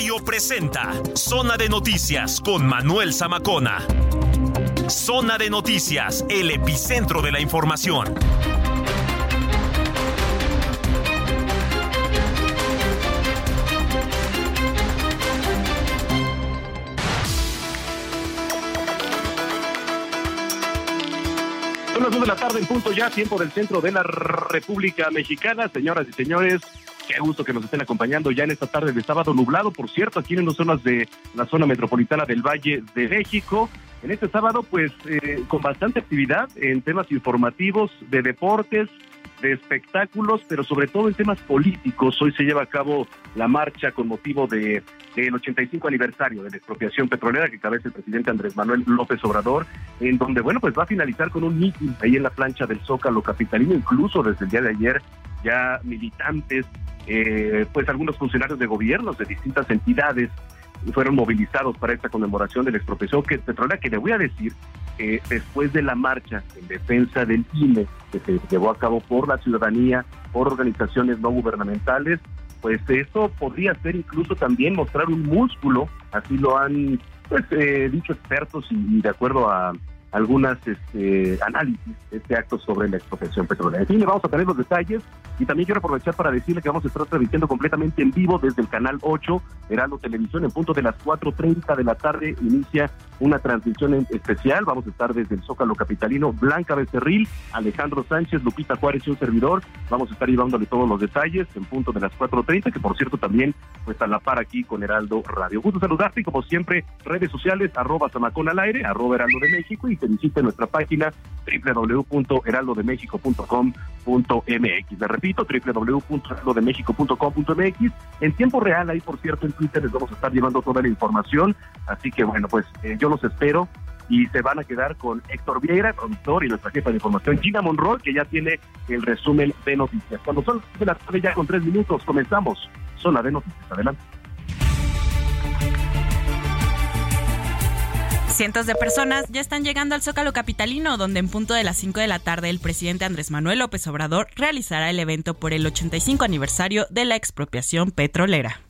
Radio presenta Zona de Noticias con Manuel Zamacona. Zona de Noticias, el epicentro de la información. Son las 2 de la tarde en punto ya, tiempo del centro de la República Mexicana. Señoras y señores, qué gusto que nos estén acompañando ya en esta tarde de sábado nublado, por cierto, aquí en las zonas de la zona metropolitana del Valle de México. En este sábado, pues, eh, con bastante actividad en temas informativos, de deportes, de espectáculos, pero sobre todo en temas políticos. Hoy se lleva a cabo la marcha con motivo de del 85 aniversario de la expropiación petrolera que cabeza el presidente Andrés Manuel López Obrador, en donde, bueno, pues va a finalizar con un mitin ahí en la plancha del Zócalo Capitalino, incluso desde el día de ayer ya militantes, eh, pues algunos funcionarios de gobiernos de distintas entidades fueron movilizados para esta conmemoración de la expropiación que, petrolera, que le voy a decir, que después de la marcha en defensa del INE, que se llevó a cabo por la ciudadanía, por organizaciones no gubernamentales, pues eso podría ser incluso también mostrar un músculo, así lo han pues eh, dicho expertos y de acuerdo a algunas este, análisis de este acto sobre la expropiación petrolera. En fin, le vamos a tener los detalles y también quiero aprovechar para decirle que vamos a estar transmitiendo completamente en vivo desde el canal 8, Heraldo Televisión, en punto de las 4.30 de la tarde inicia una transmisión especial. Vamos a estar desde el Zócalo Capitalino, Blanca Becerril, Alejandro Sánchez, Lupita Juárez y un servidor. Vamos a estar llevándole todos los detalles en punto de las 4.30, que por cierto también pues a la par aquí con Heraldo Radio. Gusto saludarte y como siempre, redes sociales, arroba Zamacón al aire, arroba Heraldo de México y te visite nuestra página www.heraldodemexico.com.mx. Le repito, www.heraldodemexico.com.mx. En tiempo real, ahí por cierto en Twitter les vamos a estar llevando toda la información. Así que bueno, pues eh, yo los espero y se van a quedar con Héctor Vieira, productor, y nuestra jefa de información, Gina Monroy, que ya tiene el resumen de noticias. Cuando son las de la tarde ya con tres minutos, comenzamos. Zona de noticias. Adelante. Cientos de personas ya están llegando al Zócalo Capitalino, donde en punto de las 5 de la tarde el presidente Andrés Manuel López Obrador realizará el evento por el 85 aniversario de la expropiación petrolera.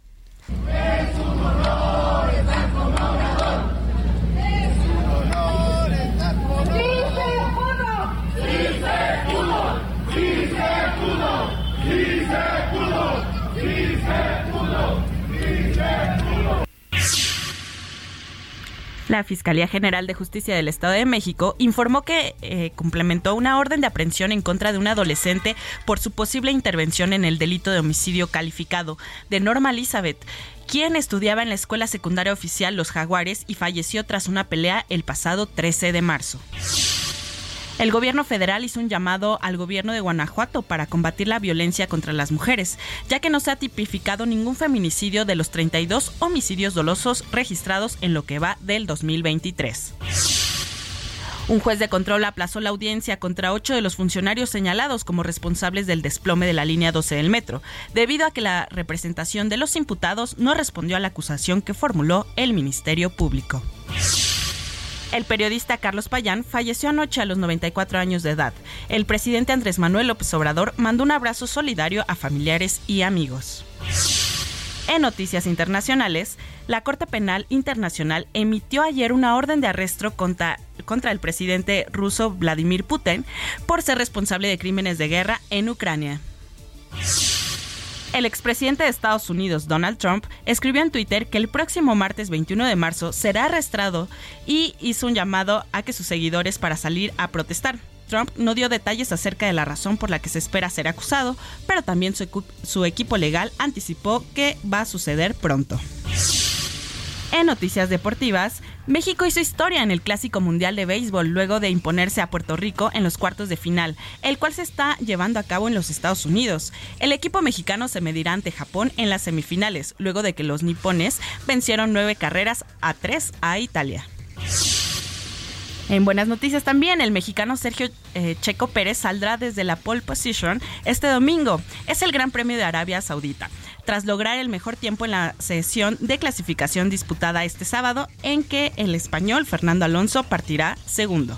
La Fiscalía General de Justicia del Estado de México informó que eh, complementó una orden de aprehensión en contra de un adolescente por su posible intervención en el delito de homicidio calificado de Norma Elizabeth, quien estudiaba en la Escuela Secundaria Oficial Los Jaguares y falleció tras una pelea el pasado 13 de marzo. El gobierno federal hizo un llamado al gobierno de Guanajuato para combatir la violencia contra las mujeres, ya que no se ha tipificado ningún feminicidio de los 32 homicidios dolosos registrados en lo que va del 2023. Un juez de control aplazó la audiencia contra ocho de los funcionarios señalados como responsables del desplome de la línea 12 del metro, debido a que la representación de los imputados no respondió a la acusación que formuló el Ministerio Público. El periodista Carlos Payán falleció anoche a los 94 años de edad. El presidente Andrés Manuel López Obrador mandó un abrazo solidario a familiares y amigos. En noticias internacionales, la Corte Penal Internacional emitió ayer una orden de arresto contra, contra el presidente ruso Vladimir Putin por ser responsable de crímenes de guerra en Ucrania. El expresidente de Estados Unidos, Donald Trump, escribió en Twitter que el próximo martes 21 de marzo será arrestado y hizo un llamado a que sus seguidores para salir a protestar. Trump no dio detalles acerca de la razón por la que se espera ser acusado, pero también su, su equipo legal anticipó que va a suceder pronto. En noticias deportivas, México hizo historia en el Clásico Mundial de Béisbol luego de imponerse a Puerto Rico en los cuartos de final, el cual se está llevando a cabo en los Estados Unidos. El equipo mexicano se medirá ante Japón en las semifinales, luego de que los nipones vencieron nueve carreras a tres a Italia. En buenas noticias también, el mexicano Sergio eh, Checo Pérez saldrá desde la pole position este domingo. Es el Gran Premio de Arabia Saudita, tras lograr el mejor tiempo en la sesión de clasificación disputada este sábado, en que el español Fernando Alonso partirá segundo.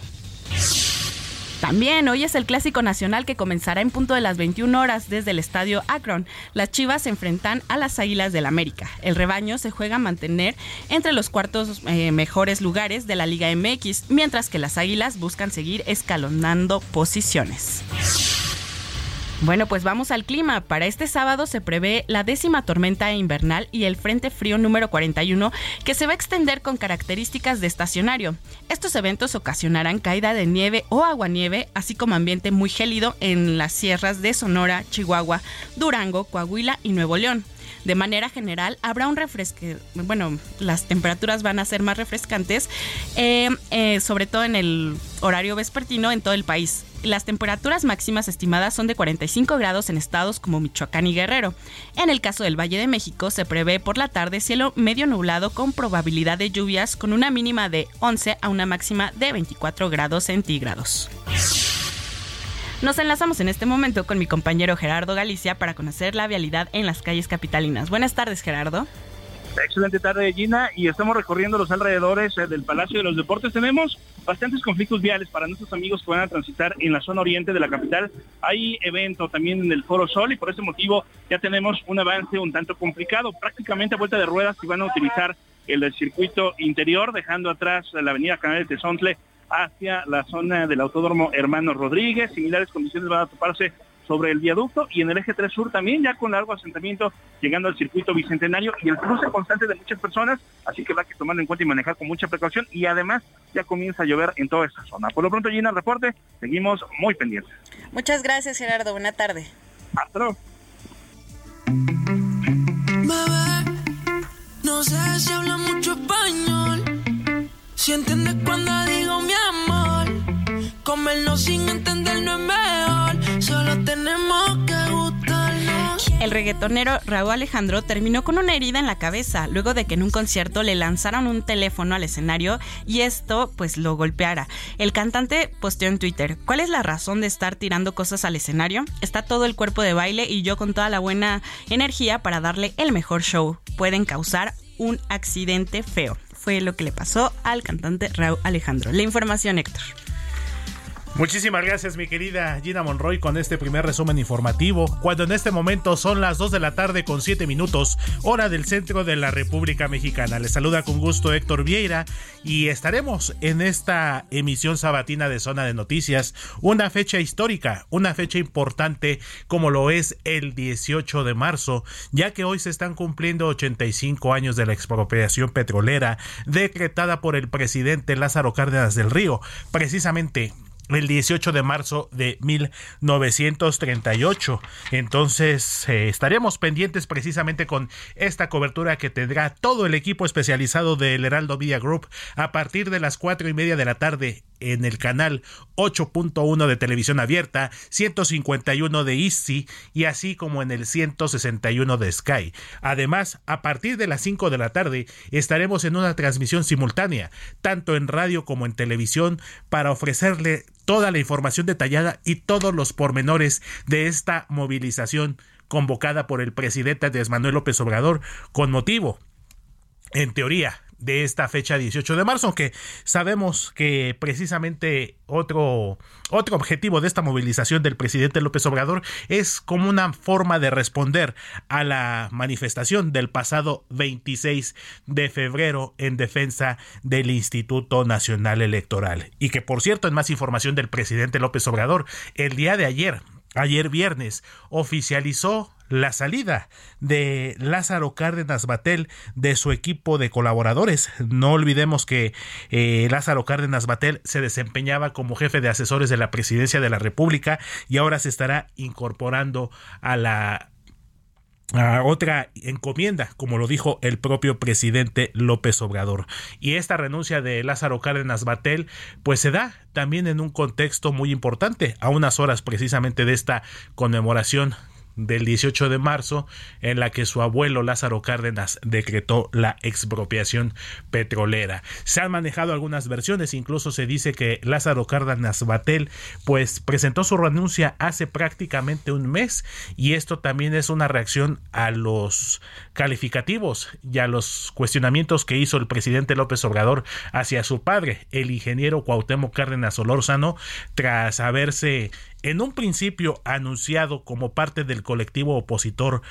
También hoy es el clásico nacional que comenzará en punto de las 21 horas desde el estadio Akron. Las Chivas se enfrentan a las Águilas del América. El rebaño se juega a mantener entre los cuartos eh, mejores lugares de la Liga MX, mientras que las Águilas buscan seguir escalonando posiciones. Bueno, pues vamos al clima. Para este sábado se prevé la décima tormenta invernal y el Frente Frío número 41 que se va a extender con características de estacionario. Estos eventos ocasionarán caída de nieve o aguanieve, así como ambiente muy gélido en las sierras de Sonora, Chihuahua, Durango, Coahuila y Nuevo León. De manera general, habrá un refresque. Bueno, las temperaturas van a ser más refrescantes, eh, eh, sobre todo en el horario vespertino en todo el país. Las temperaturas máximas estimadas son de 45 grados en estados como Michoacán y Guerrero. En el caso del Valle de México se prevé por la tarde cielo medio nublado con probabilidad de lluvias con una mínima de 11 a una máxima de 24 grados centígrados. Nos enlazamos en este momento con mi compañero Gerardo Galicia para conocer la vialidad en las calles capitalinas. Buenas tardes, Gerardo. Excelente tarde, Gina, y estamos recorriendo los alrededores eh, del Palacio de los Deportes. Tenemos bastantes conflictos viales para nuestros amigos que van a transitar en la zona oriente de la capital. Hay evento también en el Foro Sol y por ese motivo ya tenemos un avance un tanto complicado. Prácticamente a vuelta de ruedas y van a utilizar el circuito interior, dejando atrás la avenida Canal de Tezontle hacia la zona del Autódromo Hermano Rodríguez. Similares condiciones van a toparse sobre el viaducto y en el eje 3 sur también, ya con largo asentamiento, llegando al circuito bicentenario y el cruce constante de muchas personas, así que va que tomarlo en cuenta y manejar con mucha precaución y además ya comienza a llover en toda esta zona. Por lo pronto, Gina, el reporte, seguimos muy pendientes. Muchas gracias, Gerardo. Buena tarde. Hasta luego. no sé si habla mucho español, si entiende cuando digo mi amor, comernos sin entender no es mejor, solo tenemos que gustarnos. El reggaetonero Raúl Alejandro terminó con una herida en la cabeza luego de que en un concierto le lanzaron un teléfono al escenario y esto pues lo golpeara. El cantante posteó en Twitter, ¿cuál es la razón de estar tirando cosas al escenario? Está todo el cuerpo de baile y yo con toda la buena energía para darle el mejor show. Pueden causar un accidente feo. Fue lo que le pasó al cantante Raúl Alejandro. La información, Héctor. Muchísimas gracias mi querida Gina Monroy con este primer resumen informativo, cuando en este momento son las 2 de la tarde con 7 minutos, hora del centro de la República Mexicana. Les saluda con gusto Héctor Vieira y estaremos en esta emisión sabatina de Zona de Noticias, una fecha histórica, una fecha importante como lo es el 18 de marzo, ya que hoy se están cumpliendo 85 años de la expropiación petrolera decretada por el presidente Lázaro Cárdenas del Río, precisamente el 18 de marzo de 1938. Entonces eh, estaremos pendientes precisamente con esta cobertura que tendrá todo el equipo especializado del Heraldo Media Group a partir de las cuatro y media de la tarde en el canal 8.1 de televisión abierta, 151 de Easy y así como en el 161 de Sky. Además, a partir de las 5 de la tarde estaremos en una transmisión simultánea, tanto en radio como en televisión, para ofrecerle toda la información detallada y todos los pormenores de esta movilización convocada por el presidente Andrés Manuel López Obrador con motivo en teoría, de esta fecha 18 de marzo, aunque sabemos que precisamente otro, otro objetivo de esta movilización del presidente López Obrador es como una forma de responder a la manifestación del pasado 26 de febrero en defensa del Instituto Nacional Electoral. Y que por cierto, en más información del presidente López Obrador, el día de ayer, ayer viernes, oficializó la salida de Lázaro Cárdenas Batel de su equipo de colaboradores. No olvidemos que eh, Lázaro Cárdenas Batel se desempeñaba como jefe de asesores de la presidencia de la República y ahora se estará incorporando a la otra encomienda, como lo dijo el propio presidente López Obrador. Y esta renuncia de Lázaro Cárdenas Batel, pues se da también en un contexto muy importante, a unas horas precisamente de esta conmemoración del 18 de marzo en la que su abuelo Lázaro Cárdenas decretó la expropiación petrolera. Se han manejado algunas versiones, incluso se dice que Lázaro Cárdenas Batel pues presentó su renuncia hace prácticamente un mes y esto también es una reacción a los calificativos y a los cuestionamientos que hizo el presidente López Obrador hacia su padre, el ingeniero Cuauhtémoc Cárdenas Olórzano, tras haberse en un principio anunciado como parte del colectivo opositor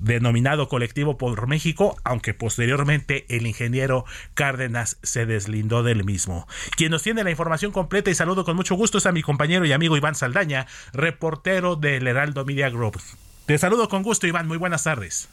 denominado Colectivo por México, aunque posteriormente el ingeniero Cárdenas se deslindó del mismo. Quien nos tiene la información completa y saludo con mucho gusto es a mi compañero y amigo Iván Saldaña, reportero del Heraldo Media Group. Te saludo con gusto, Iván. Muy buenas tardes.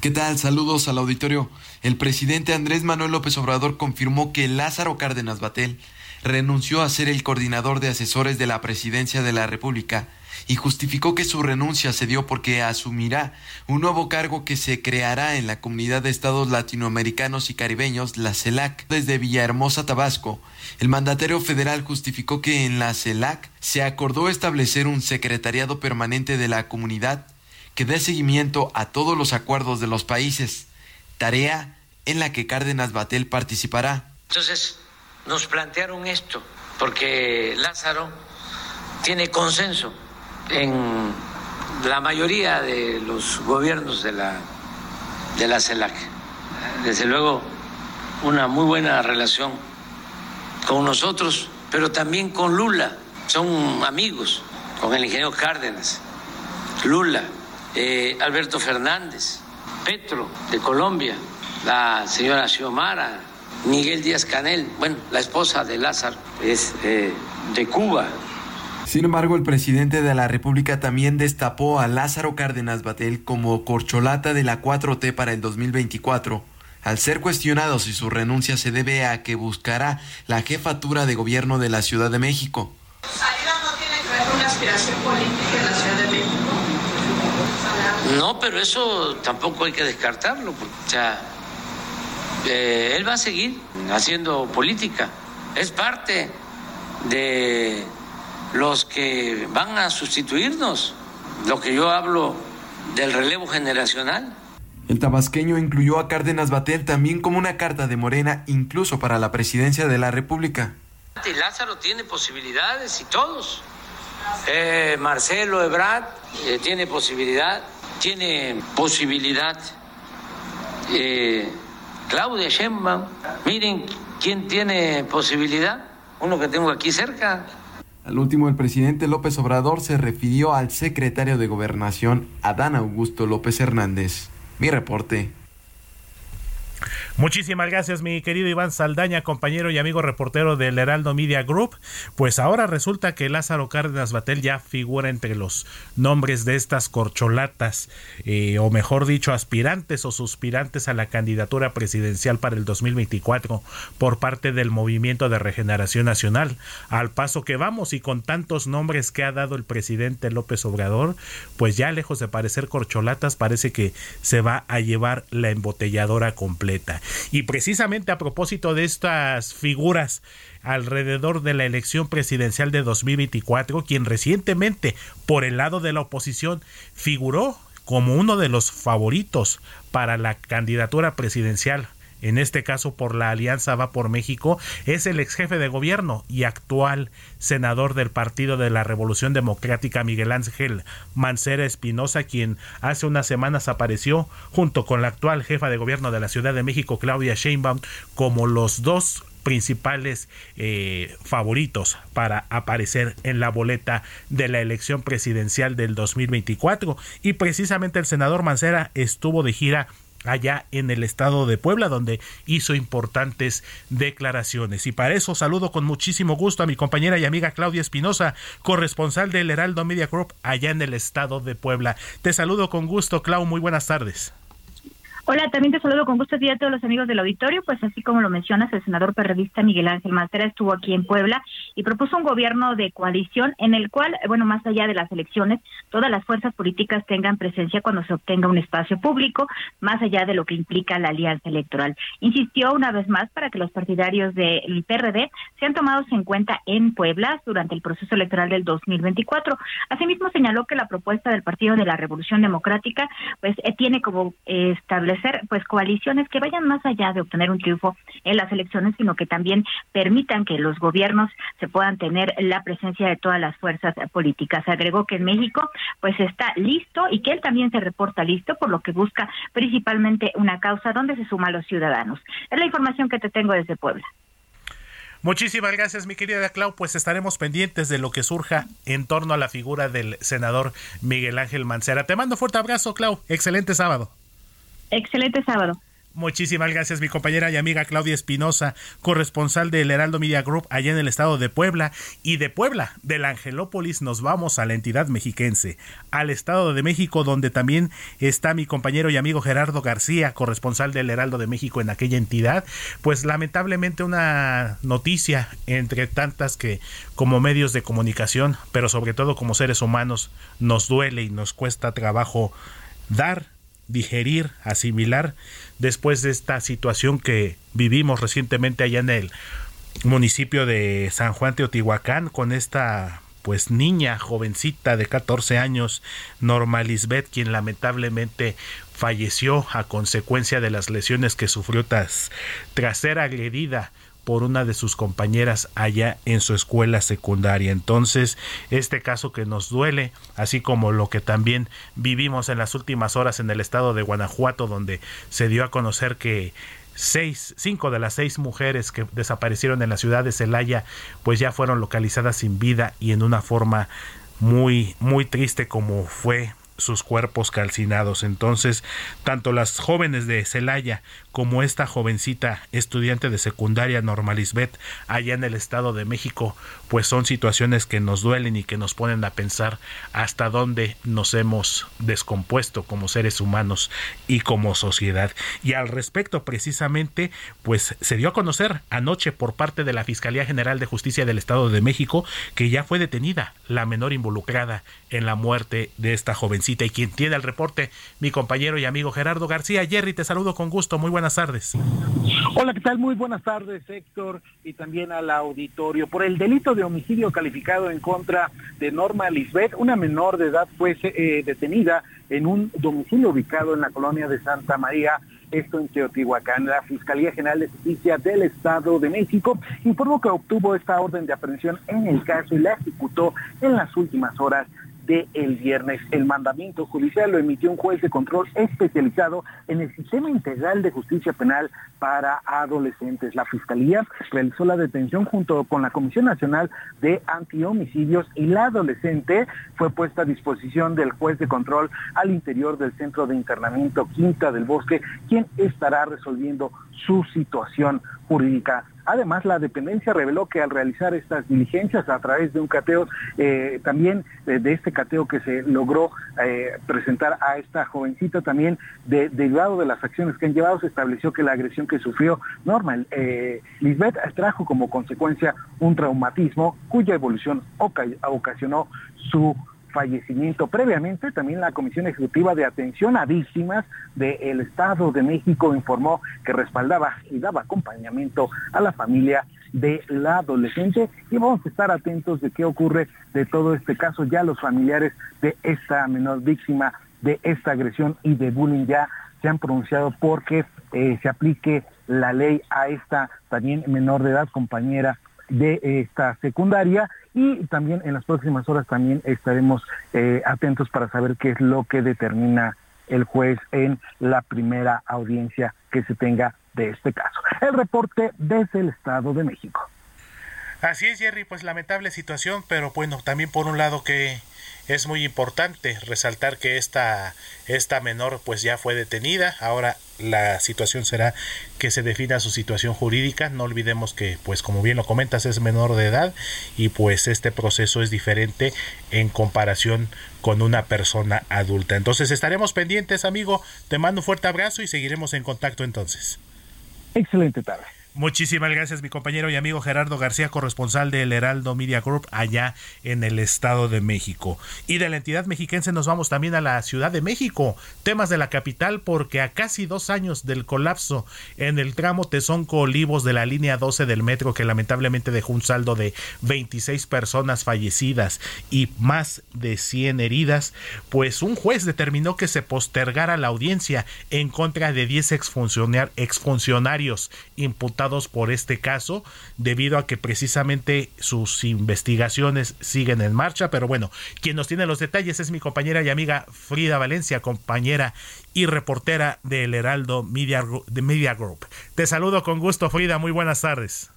¿Qué tal? Saludos al auditorio. El presidente Andrés Manuel López Obrador confirmó que Lázaro Cárdenas Batel renunció a ser el coordinador de asesores de la presidencia de la República y justificó que su renuncia se dio porque asumirá un nuevo cargo que se creará en la Comunidad de Estados Latinoamericanos y Caribeños, la CELAC, desde Villahermosa, Tabasco. El mandatario federal justificó que en la CELAC se acordó establecer un secretariado permanente de la comunidad que dé seguimiento a todos los acuerdos de los países, tarea en la que Cárdenas Batel participará. Entonces, nos plantearon esto, porque Lázaro tiene consenso en la mayoría de los gobiernos de la, de la CELAC. Desde luego, una muy buena relación con nosotros, pero también con Lula. Son amigos, con el ingeniero Cárdenas, Lula, eh, Alberto Fernández, Petro de Colombia, la señora Xiomara, Miguel Díaz Canel, bueno, la esposa de Lázaro es eh, de Cuba. Sin embargo, el presidente de la República también destapó a Lázaro Cárdenas Batel como corcholata de la 4T para el 2024, al ser cuestionado si su renuncia se debe a que buscará la jefatura de gobierno de la Ciudad de México. no tiene que ver con una aspiración política en la Ciudad de México? No, pero eso tampoco hay que descartarlo, porque, o sea, eh, él va a seguir haciendo política. Es parte de los que van a sustituirnos, lo que yo hablo del relevo generacional. El tabasqueño incluyó a Cárdenas Batel también como una carta de Morena, incluso para la presidencia de la República. Y Lázaro tiene posibilidades y todos. Eh, Marcelo Ebrard eh, tiene posibilidad, tiene posibilidad. Claudia Sheinbaum, miren quién tiene posibilidad, uno que tengo aquí cerca. Al último, el presidente López Obrador se refirió al secretario de Gobernación, Adán Augusto López Hernández. Mi reporte. Muchísimas gracias, mi querido Iván Saldaña, compañero y amigo reportero del Heraldo Media Group. Pues ahora resulta que Lázaro Cárdenas Batel ya figura entre los nombres de estas corcholatas, eh, o mejor dicho, aspirantes o suspirantes a la candidatura presidencial para el 2024 por parte del Movimiento de Regeneración Nacional. Al paso que vamos y con tantos nombres que ha dado el presidente López Obrador, pues ya lejos de parecer corcholatas, parece que se va a llevar la embotelladora completa. Y precisamente a propósito de estas figuras alrededor de la elección presidencial de 2024, quien recientemente por el lado de la oposición figuró como uno de los favoritos para la candidatura presidencial en este caso por la Alianza Va por México, es el ex jefe de gobierno y actual senador del Partido de la Revolución Democrática Miguel Ángel Mancera Espinosa, quien hace unas semanas apareció junto con la actual jefa de gobierno de la Ciudad de México, Claudia Sheinbaum, como los dos principales eh, favoritos para aparecer en la boleta de la elección presidencial del 2024 y precisamente el senador Mancera estuvo de gira allá en el estado de Puebla, donde hizo importantes declaraciones. Y para eso saludo con muchísimo gusto a mi compañera y amiga Claudia Espinosa, corresponsal del Heraldo Media Group allá en el estado de Puebla. Te saludo con gusto, Clau, muy buenas tardes. Hola, también te saludo con gusto a todos los amigos del auditorio. Pues así como lo mencionas, el senador periodista Miguel Ángel Mancera estuvo aquí en Puebla y propuso un gobierno de coalición en el cual, bueno, más allá de las elecciones, todas las fuerzas políticas tengan presencia cuando se obtenga un espacio público, más allá de lo que implica la alianza electoral. Insistió una vez más para que los partidarios del PRD sean tomados en cuenta en Puebla durante el proceso electoral del 2024. Asimismo, señaló que la propuesta del Partido de la Revolución Democrática, pues eh, tiene como eh, establecer pues coaliciones que vayan más allá de obtener un triunfo en las elecciones, sino que también permitan que los gobiernos se puedan tener la presencia de todas las fuerzas políticas. Agregó que en México pues está listo y que él también se reporta listo, por lo que busca principalmente una causa donde se suman los ciudadanos. Es la información que te tengo desde Puebla. Muchísimas gracias, mi querida Clau. Pues estaremos pendientes de lo que surja en torno a la figura del senador Miguel Ángel Mancera. Te mando fuerte abrazo, Clau. Excelente sábado. Excelente sábado. Muchísimas gracias mi compañera y amiga Claudia Espinosa, corresponsal del Heraldo Media Group allá en el estado de Puebla. Y de Puebla, del Angelópolis, nos vamos a la entidad mexiquense, al estado de México, donde también está mi compañero y amigo Gerardo García, corresponsal del Heraldo de México en aquella entidad. Pues lamentablemente una noticia entre tantas que como medios de comunicación, pero sobre todo como seres humanos, nos duele y nos cuesta trabajo dar digerir, asimilar después de esta situación que vivimos recientemente allá en el municipio de San Juan Teotihuacán con esta pues niña jovencita de 14 años, Norma Lisbeth, quien lamentablemente falleció a consecuencia de las lesiones que sufrió tras, tras ser agredida por una de sus compañeras allá en su escuela secundaria. Entonces, este caso que nos duele, así como lo que también vivimos en las últimas horas en el estado de Guanajuato, donde se dio a conocer que seis, cinco de las seis mujeres que desaparecieron en la ciudad de Celaya, pues ya fueron localizadas sin vida y en una forma muy, muy triste como fue sus cuerpos calcinados. Entonces, tanto las jóvenes de Celaya como esta jovencita estudiante de secundaria Normalisbet allá en el Estado de México, pues son situaciones que nos duelen y que nos ponen a pensar hasta dónde nos hemos descompuesto como seres humanos y como sociedad. Y al respecto, precisamente, pues se dio a conocer anoche por parte de la Fiscalía General de Justicia del Estado de México que ya fue detenida la menor involucrada en la muerte de esta jovencita. Y quien tiene el reporte, mi compañero y amigo Gerardo García. Jerry, te saludo con gusto. Muy buenas tardes. Hola, ¿qué tal? Muy buenas tardes, Héctor, y también al auditorio. Por el delito de homicidio calificado en contra de Norma Lisbeth, una menor de edad fue eh, detenida en un domicilio ubicado en la colonia de Santa María, esto en Teotihuacán. La Fiscalía General de Justicia del Estado de México informó que obtuvo esta orden de aprehensión en el caso y la ejecutó en las últimas horas el viernes. El mandamiento judicial lo emitió un juez de control especializado en el sistema integral de justicia penal para adolescentes. La Fiscalía realizó la detención junto con la Comisión Nacional de Antihomicidios y la adolescente fue puesta a disposición del juez de control al interior del centro de internamiento Quinta del Bosque, quien estará resolviendo su situación jurídica. Además, la dependencia reveló que al realizar estas diligencias a través de un cateo, eh, también eh, de este cateo que se logró eh, presentar a esta jovencita, también de, derivado de las acciones que han llevado, se estableció que la agresión que sufrió Norma Lisbeth trajo como consecuencia un traumatismo cuya evolución ocasionó su fallecimiento. Previamente, también la Comisión Ejecutiva de Atención a Víctimas del Estado de México informó que respaldaba y daba acompañamiento a la familia de la adolescente y vamos a estar atentos de qué ocurre de todo este caso. Ya los familiares de esta menor víctima de esta agresión y de bullying ya se han pronunciado porque eh, se aplique la ley a esta también menor de edad compañera de esta secundaria y también en las próximas horas también estaremos eh, atentos para saber qué es lo que determina el juez en la primera audiencia que se tenga de este caso. El reporte desde el Estado de México. Así es, Jerry, pues lamentable situación, pero bueno, también por un lado que es muy importante resaltar que esta, esta menor pues ya fue detenida, ahora la situación será que se defina su situación jurídica. No olvidemos que, pues como bien lo comentas, es menor de edad y pues este proceso es diferente en comparación con una persona adulta. Entonces estaremos pendientes, amigo. Te mando un fuerte abrazo y seguiremos en contacto entonces. Excelente tarde. Muchísimas gracias, mi compañero y amigo Gerardo García, corresponsal del Heraldo Media Group allá en el Estado de México. Y de la entidad mexiquense nos vamos también a la Ciudad de México, temas de la capital, porque a casi dos años del colapso en el tramo Tezonco-Olivos de la línea 12 del metro, que lamentablemente dejó un saldo de 26 personas fallecidas y más de 100 heridas, pues un juez determinó que se postergara la audiencia en contra de 10 exfuncionarios imputados por este caso debido a que precisamente sus investigaciones siguen en marcha. Pero bueno, quien nos tiene los detalles es mi compañera y amiga Frida Valencia, compañera y reportera del Heraldo Media, Media Group. Te saludo con gusto, Frida. Muy buenas tardes.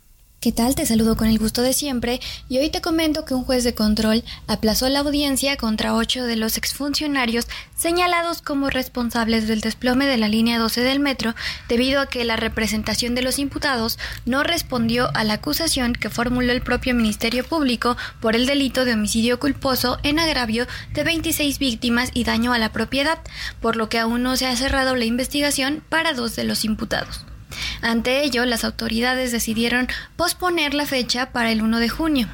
¿Qué tal? Te saludo con el gusto de siempre y hoy te comento que un juez de control aplazó la audiencia contra ocho de los exfuncionarios señalados como responsables del desplome de la línea 12 del metro debido a que la representación de los imputados no respondió a la acusación que formuló el propio Ministerio Público por el delito de homicidio culposo en agravio de 26 víctimas y daño a la propiedad, por lo que aún no se ha cerrado la investigación para dos de los imputados. Ante ello, las autoridades decidieron posponer la fecha para el 1 de junio,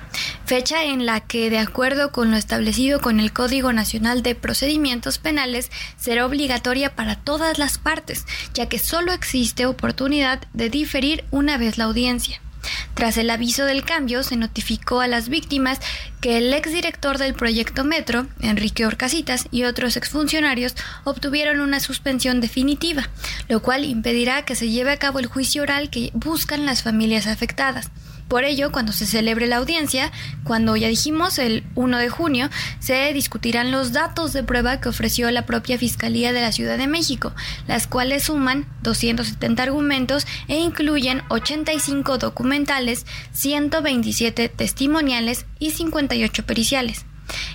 fecha en la que, de acuerdo con lo establecido con el Código Nacional de Procedimientos Penales, será obligatoria para todas las partes, ya que solo existe oportunidad de diferir una vez la audiencia. Tras el aviso del cambio, se notificó a las víctimas que el exdirector del proyecto Metro, Enrique Orcasitas, y otros exfuncionarios obtuvieron una suspensión definitiva, lo cual impedirá que se lleve a cabo el juicio oral que buscan las familias afectadas. Por ello, cuando se celebre la audiencia, cuando ya dijimos el 1 de junio, se discutirán los datos de prueba que ofreció la propia Fiscalía de la Ciudad de México, las cuales suman 270 argumentos e incluyen 85 documentales, 127 testimoniales y 58 periciales.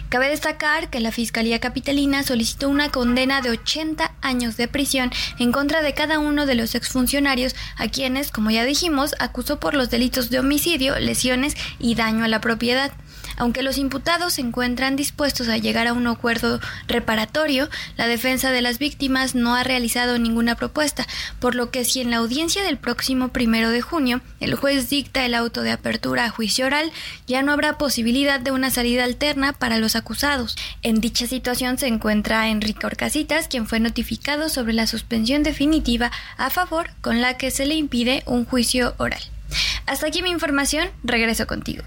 Cabe destacar que la Fiscalía Capitalina solicitó una condena de 80 años de prisión en contra de cada uno de los exfuncionarios a quienes, como ya dijimos, acusó por los delitos de homicidio, lesiones y daño a la propiedad. Aunque los imputados se encuentran dispuestos a llegar a un acuerdo reparatorio, la defensa de las víctimas no ha realizado ninguna propuesta, por lo que si en la audiencia del próximo primero de junio el juez dicta el auto de apertura a juicio oral, ya no habrá posibilidad de una salida alterna para los acusados. En dicha situación se encuentra Enrique Orcasitas, quien fue notificado sobre la suspensión definitiva a favor con la que se le impide un juicio oral. Hasta aquí mi información, regreso contigo.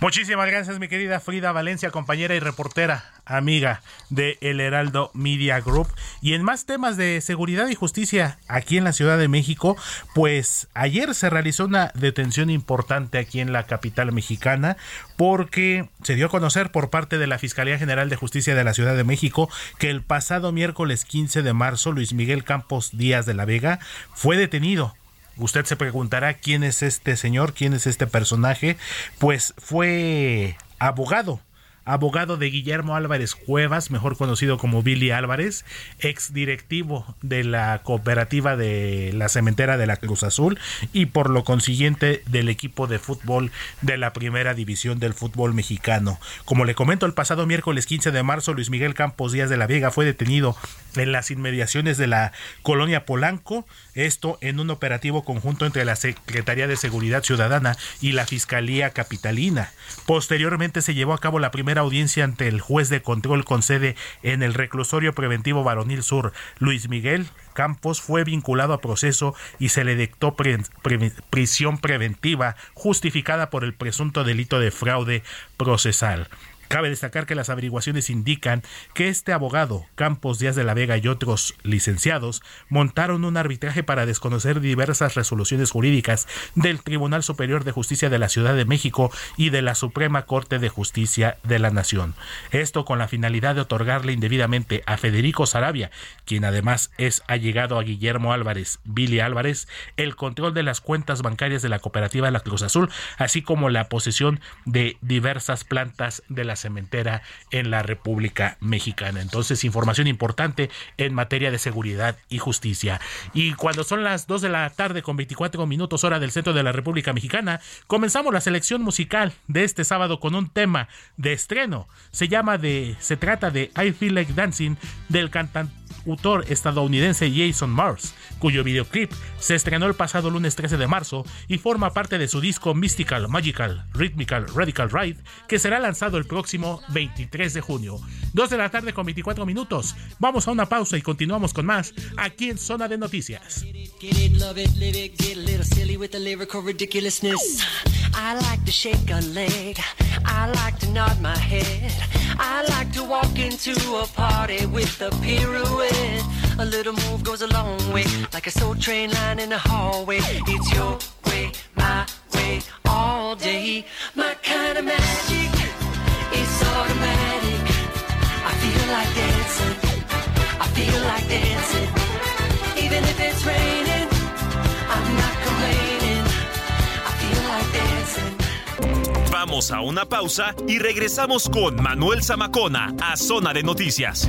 Muchísimas gracias, mi querida Frida Valencia, compañera y reportera, amiga de El Heraldo Media Group. Y en más temas de seguridad y justicia aquí en la Ciudad de México, pues ayer se realizó una detención importante aquí en la capital mexicana porque se dio a conocer por parte de la Fiscalía General de Justicia de la Ciudad de México que el pasado miércoles 15 de marzo Luis Miguel Campos Díaz de la Vega fue detenido Usted se preguntará quién es este señor, quién es este personaje. Pues fue abogado abogado de Guillermo Álvarez Cuevas, mejor conocido como Billy Álvarez, ex directivo de la cooperativa de la cementera de la Cruz Azul y por lo consiguiente del equipo de fútbol de la primera división del fútbol mexicano. Como le comento, el pasado miércoles 15 de marzo, Luis Miguel Campos Díaz de la Vega fue detenido en las inmediaciones de la colonia Polanco, esto en un operativo conjunto entre la Secretaría de Seguridad Ciudadana y la Fiscalía Capitalina. Posteriormente se llevó a cabo la primera audiencia ante el juez de control con sede en el reclusorio preventivo Varonil Sur. Luis Miguel Campos fue vinculado a proceso y se le dictó prisión preventiva justificada por el presunto delito de fraude procesal. Cabe destacar que las averiguaciones indican que este abogado, Campos Díaz de la Vega y otros licenciados montaron un arbitraje para desconocer diversas resoluciones jurídicas del Tribunal Superior de Justicia de la Ciudad de México y de la Suprema Corte de Justicia de la Nación. Esto con la finalidad de otorgarle indebidamente a Federico Sarabia, quien además es allegado a Guillermo Álvarez, Billy Álvarez, el control de las cuentas bancarias de la cooperativa la Cruz Azul, así como la posesión de diversas plantas de la cementera en la República Mexicana. Entonces, información importante en materia de seguridad y justicia. Y cuando son las 2 de la tarde con 24 minutos hora del centro de la República Mexicana, comenzamos la selección musical de este sábado con un tema de estreno. Se llama de se trata de I Feel Like Dancing del cantautor estadounidense Jason Mars, cuyo videoclip se estrenó el pasado lunes 13 de marzo y forma parte de su disco Mystical, Magical, Rhythmical, Radical Ride, que será lanzado el próximo 23 de junio. 2 de la tarde con 24 minutos. Vamos a una pausa y continuamos con más aquí en Zona de Noticias. I like to walk into a party with a pirouette. A little move goes a long way, like a soul train line in the hallway. It's your way, my way, all day. My kind of magic is automatic. I feel like dancing. I feel like dancing. Even if it's raining, I'm not complaining. I feel like dancing. Vamos a una pausa y regresamos con Manuel Zamacona a Zona de Noticias.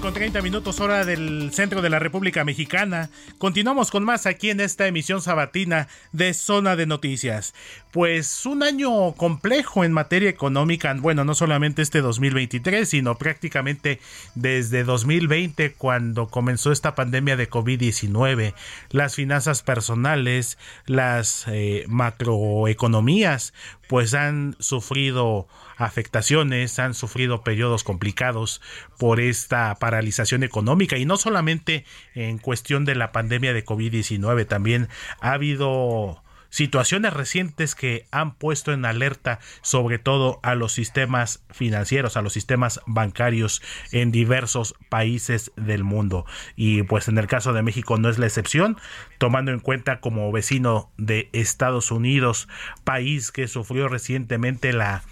Con 30 minutos hora del centro de la República Mexicana. Continuamos con más aquí en esta emisión sabatina de Zona de Noticias. Pues un año complejo en materia económica, bueno, no solamente este 2023, sino prácticamente desde 2020 cuando comenzó esta pandemia de COVID-19. Las finanzas personales, las eh, macroeconomías, pues han sufrido afectaciones, han sufrido periodos complicados por esta paralización económica. Y no solamente en cuestión de la pandemia de COVID-19, también ha habido situaciones recientes que han puesto en alerta sobre todo a los sistemas financieros, a los sistemas bancarios en diversos países del mundo. Y pues en el caso de México no es la excepción, tomando en cuenta como vecino de Estados Unidos, país que sufrió recientemente la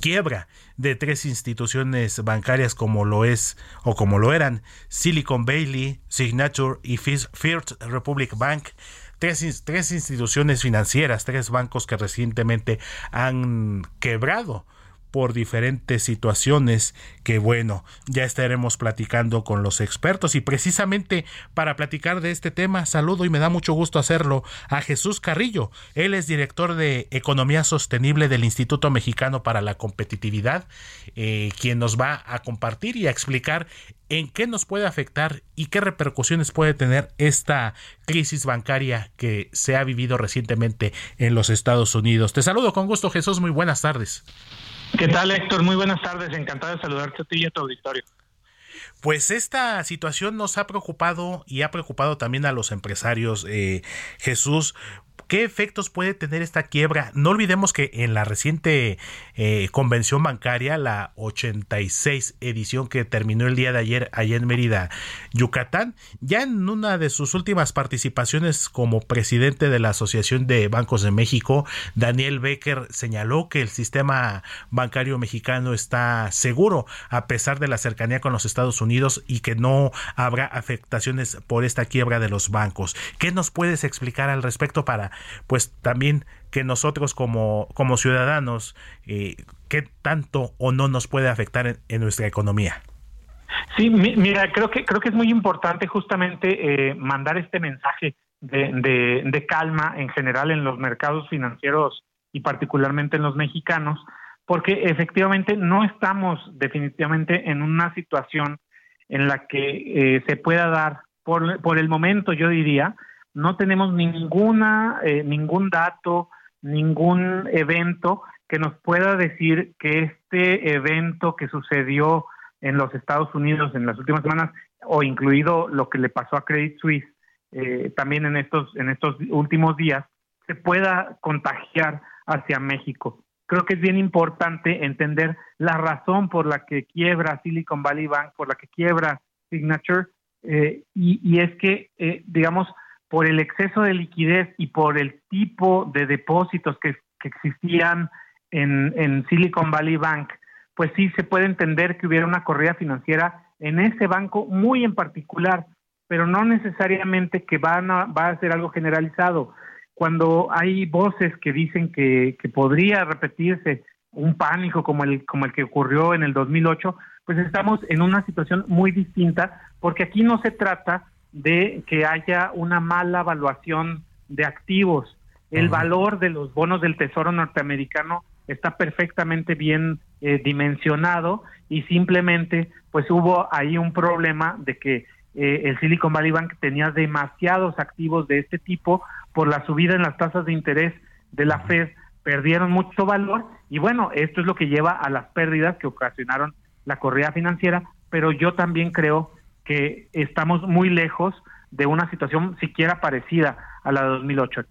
quiebra de tres instituciones bancarias como lo es o como lo eran Silicon Valley, Signature y First Republic Bank Tres, tres, instituciones financieras, tres bancos que recientemente han quebrado por diferentes situaciones que bueno, ya estaremos platicando con los expertos y precisamente para platicar de este tema saludo y me da mucho gusto hacerlo a Jesús Carrillo. Él es director de Economía Sostenible del Instituto Mexicano para la Competitividad, eh, quien nos va a compartir y a explicar en qué nos puede afectar y qué repercusiones puede tener esta crisis bancaria que se ha vivido recientemente en los Estados Unidos. Te saludo con gusto Jesús, muy buenas tardes. ¿Qué tal, Héctor? Muy buenas tardes. Encantado de saludarte a ti y a tu auditorio. Pues esta situación nos ha preocupado y ha preocupado también a los empresarios, eh, Jesús, ¿Qué efectos puede tener esta quiebra? No olvidemos que en la reciente eh, convención bancaria, la 86 edición que terminó el día de ayer allá en Mérida, Yucatán, ya en una de sus últimas participaciones como presidente de la Asociación de Bancos de México, Daniel Becker señaló que el sistema bancario mexicano está seguro a pesar de la cercanía con los Estados Unidos y que no habrá afectaciones por esta quiebra de los bancos. ¿Qué nos puedes explicar al respecto para pues también que nosotros como, como ciudadanos, eh, qué tanto o no nos puede afectar en, nuestra economía. Sí, mira, creo que creo que es muy importante justamente eh, mandar este mensaje de, de, calma en general en los mercados financieros y particularmente en los mexicanos, porque efectivamente no estamos definitivamente en una situación en la que eh, se pueda dar por, por el momento, yo diría, no tenemos ninguna, eh, ningún dato, ningún evento que nos pueda decir que este evento que sucedió en los Estados Unidos en las últimas semanas, o incluido lo que le pasó a Credit Suisse eh, también en estos, en estos últimos días, se pueda contagiar hacia México. Creo que es bien importante entender la razón por la que quiebra Silicon Valley Bank, por la que quiebra Signature, eh, y, es que, eh, digamos, por el exceso de liquidez y por el tipo de depósitos que, existían en, Silicon Valley Bank, pues sí se puede entender que hubiera una corrida financiera en ese banco muy en particular, pero no necesariamente que van a, va a ser algo generalizado. Cuando hay voces que dicen que, que podría repetirse un pánico como el, como el que ocurrió en el 2008, pues estamos en una situación muy distinta, porque aquí no se trata de que haya una mala evaluación de activos. El valor de los bonos del Tesoro norteamericano está perfectamente bien eh, dimensionado y simplemente pues hubo ahí un problema de que eh, el Silicon Valley Bank tenía demasiados activos de este tipo por la subida en las tasas de interés de la Fed, perdieron mucho valor y bueno, esto es lo que lleva a las pérdidas que ocasionaron la corrida financiera, pero yo también creo que estamos muy lejos de una situación siquiera parecida a la de 2008.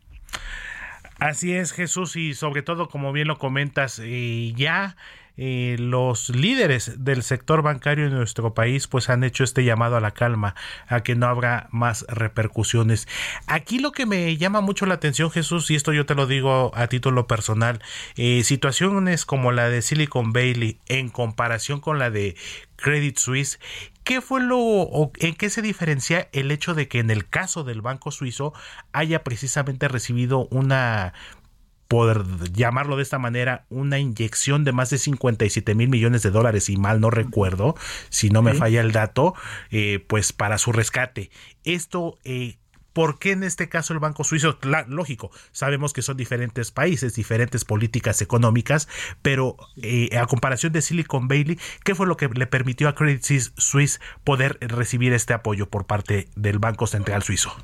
Así es, Jesús, y sobre todo, como bien lo comentas, eh, ya eh, los líderes del sector bancario en nuestro país pues han hecho este llamado a la calma, a que no habrá más repercusiones. Aquí lo que me llama mucho la atención Jesús, y esto yo te lo digo a título personal, eh, situaciones como la de Silicon Valley en comparación con la de Credit Suisse ¿Qué fue lo o en qué se diferencia el hecho de que en el caso del banco suizo haya precisamente recibido una por llamarlo de esta manera, una inyección de más de 57 mil millones de dólares, y mal no recuerdo, si no me falla el dato, eh, pues para su rescate. Esto, eh, ¿Por qué en este caso el Banco Suizo? lógico, sabemos que son diferentes países, diferentes políticas económicas, pero eh, a comparación de Silicon Valley, ¿qué fue lo que le permitió a Credit Suisse poder recibir este apoyo por parte del Banco Central Suizo?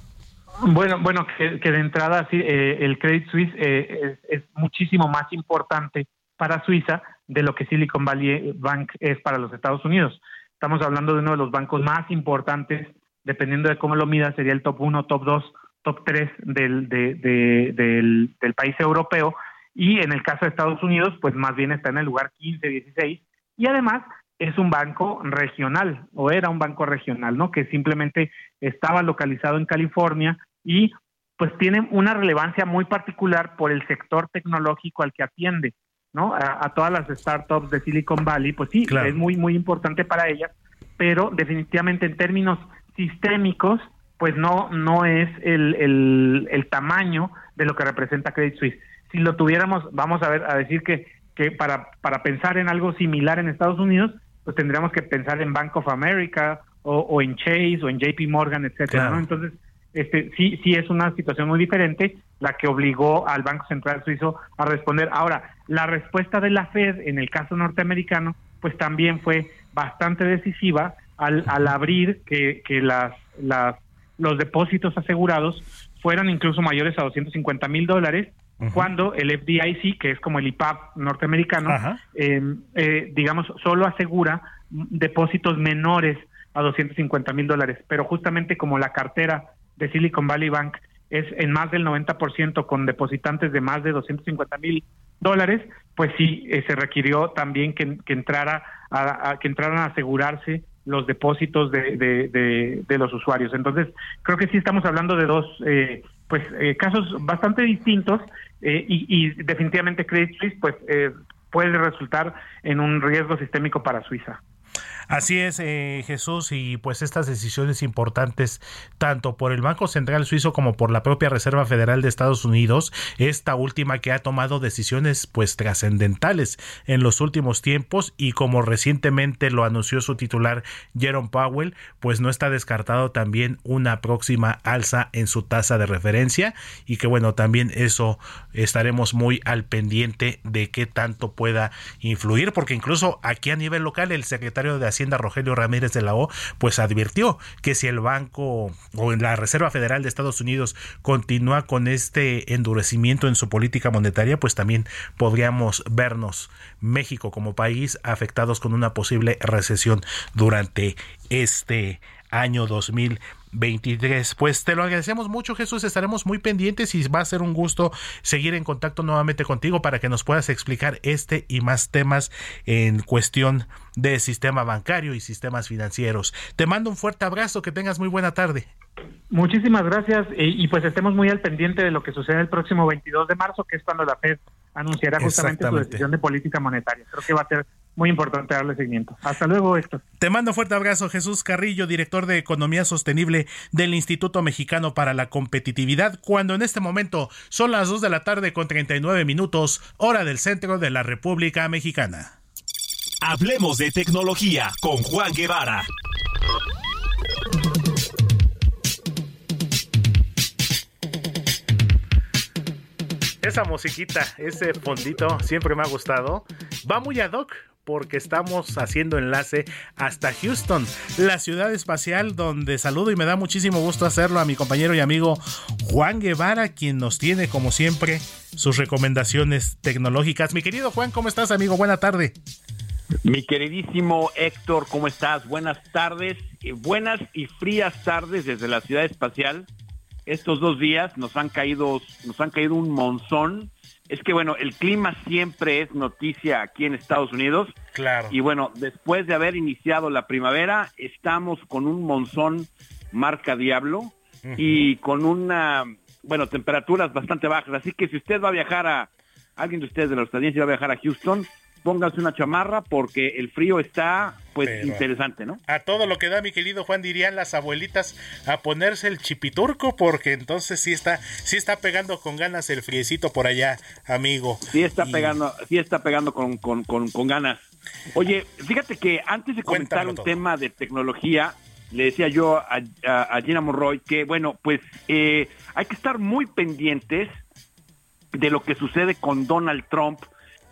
Bueno, bueno, que, de entrada sí, eh, el Credit Suisse eh, es, muchísimo más importante para Suiza de lo que Silicon Valley Bank es para los Estados Unidos. Estamos hablando de uno de los bancos más importantes, dependiendo de cómo lo mida, sería el top 1, top 2, top 3 del, del, del país europeo. Y en el caso de Estados Unidos, pues más bien está en el lugar 15, 16. Y además es un banco regional o era un banco regional, ¿no? Que simplemente estaba localizado en California y pues tiene una relevancia muy particular por el sector tecnológico al que atiende, ¿no? A, todas las startups de Silicon Valley, pues sí, es muy muy importante para ellas, pero definitivamente en términos sistémicos, pues no no es el, el, el tamaño de lo que representa Credit Suisse. Si lo tuviéramos, vamos a ver a decir que que para para pensar en algo similar en Estados Unidos, pues tendríamos que pensar en Bank of America o, en Chase o en JP Morgan, etcétera, ¿no? Entonces, este, sí, sí es una situación muy diferente la que obligó al Banco Central Suizo a responder. Ahora, la respuesta de la Fed en el caso norteamericano, pues también fue bastante decisiva al, al abrir que, que las, las, los depósitos asegurados fueran incluso mayores a 250 mil dólares cuando el FDIC, que es como el IPAP norteamericano, em, eh, digamos, solo asegura depósitos menores a 250 mil dólares, pero justamente como la cartera de Silicon Valley Bank es en más del 90% con depositantes de más de 250 mil dólares, pues sí eh, se requirió también que, entrara a, que entraran a asegurarse los depósitos de, de, los usuarios. Entonces, creo que sí estamos hablando de dos eh, pues eh, casos bastante distintos eh, y, definitivamente Credit Suisse pues eh, puede resultar en un riesgo sistémico para Suiza. Así es, eh, Jesús, y pues estas decisiones importantes, tanto por el Banco Central Suizo como por la propia Reserva Federal de Estados Unidos, esta última que ha tomado decisiones pues trascendentales en los últimos tiempos y como recientemente lo anunció su titular Jerome Powell, pues no está descartado también una próxima alza en su tasa de referencia y que bueno, también eso estaremos muy al pendiente de qué tanto pueda influir, porque incluso aquí a nivel local el secretario de Hacienda Rogelio Ramírez de la O, pues advirtió que si el banco o la Reserva Federal de Estados Unidos continúa con este endurecimiento en su política monetaria, pues también podríamos vernos México como país afectados con una posible recesión durante este año 2023. Pues te lo agradecemos mucho, Jesús. Estaremos muy pendientes y va a ser un gusto seguir en contacto nuevamente contigo para que nos puedas explicar este y más temas en cuestión de sistema bancario y sistemas financieros. Te mando un fuerte abrazo, que tengas muy buena tarde. Muchísimas gracias y, pues estemos muy al pendiente de lo que sucede el próximo 22 de marzo, que es cuando la Fed anunciará justamente su decisión de política monetaria. Creo que va a ser muy importante darle seguimiento. Hasta luego, Héctor. Te mando un fuerte abrazo, Jesús Carrillo, director de Economía Sostenible del Instituto Mexicano para la Competitividad, cuando en este momento son las 2 de la tarde con 39 minutos, hora del centro de la República Mexicana. Hablemos de tecnología con Juan Guevara. Esa musiquita, ese fondito siempre me ha gustado. Va muy ad hoc porque estamos haciendo enlace hasta Houston, la ciudad espacial donde saludo y me da muchísimo gusto hacerlo a mi compañero y amigo Juan Guevara, quien nos tiene como siempre sus recomendaciones tecnológicas. Mi querido Juan, ¿cómo estás amigo? Buena tarde. Mi queridísimo Héctor, ¿cómo estás? Buenas tardes, eh, buenas y frías tardes desde la ciudad espacial. Estos dos días nos han caído, nos han caído un monzón es que bueno, el clima siempre es noticia aquí en Estados Unidos. Claro. Y bueno, después de haber iniciado la primavera, estamos con un monzón marca Diablo y con una, bueno, temperaturas bastante bajas. Así que si usted va a viajar a, alguien de ustedes de la audiencia va a viajar a Houston, póngase una chamarra porque el frío está pues interesante, ¿no? A todo lo que da mi querido Juan dirían las abuelitas a ponerse el chipiturco porque entonces sí está sí está pegando con ganas el friecito por allá, amigo. Sí está pegando, sí está pegando con, con, con, ganas. Oye, fíjate que antes de comentar un tema de tecnología, le decía yo a, a, Gina Monroy que, bueno, pues eh, hay que estar muy pendientes de lo que sucede con Donald Trump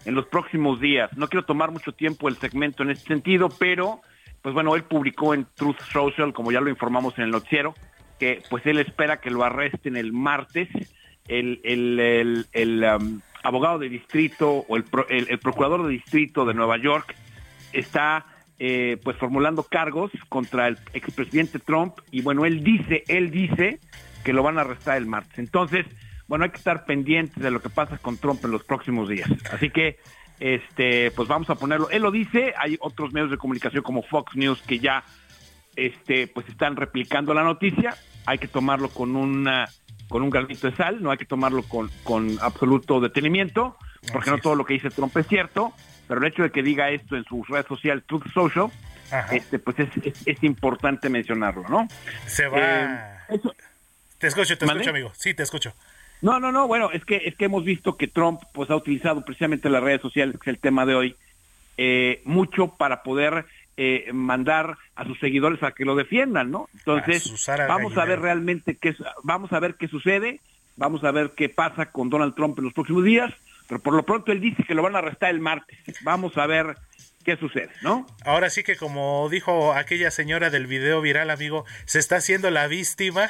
en los próximos días. No quiero tomar mucho tiempo el segmento en este sentido, pero pues bueno, él publicó en Truth Social, como ya lo informamos en el noticiero, que pues él espera que lo arresten el martes. El, el, el, um, abogado de distrito o el, el, procurador de distrito de Nueva York está eh, pues formulando cargos contra el expresidente Trump y bueno, él dice, él dice que lo van a arrestar el martes. Entonces, bueno, hay que estar pendientes de lo que pasa con Trump en los próximos días. Así que, este, pues vamos a ponerlo. Él lo dice, hay otros medios de comunicación como Fox News que ya, este, pues están replicando la noticia. Hay que tomarlo con una, con un granito de sal, no hay que tomarlo con, con absoluto detenimiento, porque no todo lo que dice Trump es cierto. Pero el hecho de que diga esto en su red social Truth Social, este, pues es, es, importante mencionarlo, ¿no? Se va. Eh, te escucho, te escucho, amigo. Sí, te escucho. No, no, no, bueno, es que es que hemos visto que Trump pues ha utilizado precisamente las redes sociales, que es el tema de hoy, eh, mucho para poder eh, mandar a sus seguidores a que lo defiendan, ¿no? Entonces, vamos a ver realmente qué vamos a ver qué sucede, vamos a ver qué pasa con Donald Trump en los próximos días, pero por lo pronto él dice que lo van a arrestar el martes. Vamos a ver qué sucede, ¿no? Ahora sí que como dijo aquella señora del video viral, amigo, se está haciendo la víctima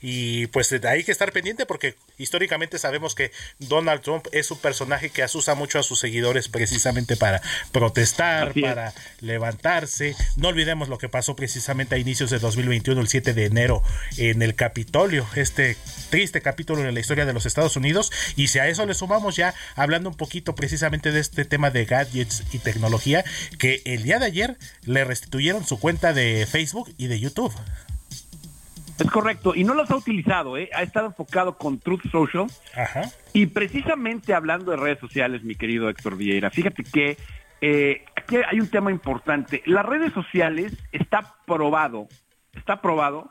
y pues hay que estar pendiente porque históricamente sabemos que Donald Trump es un personaje que asusa mucho a sus seguidores precisamente para protestar, para levantarse. No olvidemos lo que pasó precisamente a inicios de 2021, el 7 de enero, en el Capitolio, este triste capítulo en la historia de los Estados Unidos. Y si a eso le sumamos ya hablando un poquito precisamente de este tema de gadgets y tecnología, que el día de ayer le restituyeron su cuenta de Facebook y de YouTube. Es correcto, y no los ha utilizado, ¿eh? ha estado enfocado con Truth Social. Ajá. Y precisamente hablando de redes sociales, mi querido Héctor Vieira, fíjate que eh, aquí hay un tema importante. Las redes sociales está probado, está probado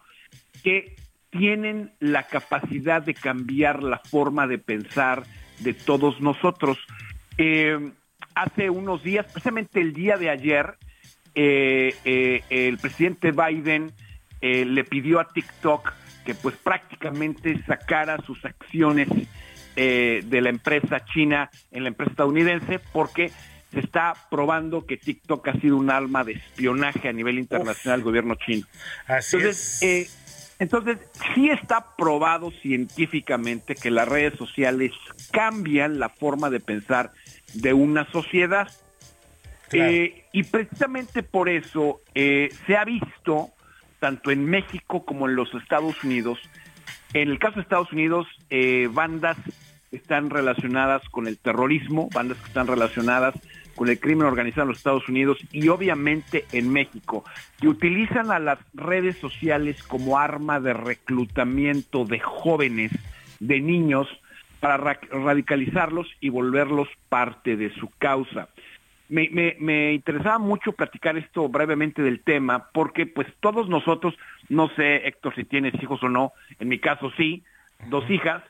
que tienen la capacidad de cambiar la forma de pensar de todos nosotros. Eh, hace unos días, precisamente el día de ayer, eh, el presidente Biden eh, le pidió a TikTok que pues prácticamente sacara sus acciones eh, de la empresa china en la empresa estadounidense porque se está probando que TikTok ha sido un arma de espionaje a nivel internacional del gobierno chino. Así entonces, eh, entonces, sí está probado científicamente que las redes sociales cambian la forma de pensar de una sociedad. Eh, y precisamente por eso eh, se ha visto, tanto en México como en los Estados Unidos, en el caso de Estados Unidos, eh, bandas están relacionadas con el terrorismo, bandas que están relacionadas con el crimen organizado en los Estados Unidos y obviamente en México, que utilizan a las redes sociales como arma de reclutamiento de jóvenes, de niños, para radicalizarlos y volverlos parte de su causa. Me, me, interesaba mucho platicar esto brevemente del tema, porque pues todos nosotros, no sé Héctor si tienes hijos o no, en mi caso sí, dos hijas,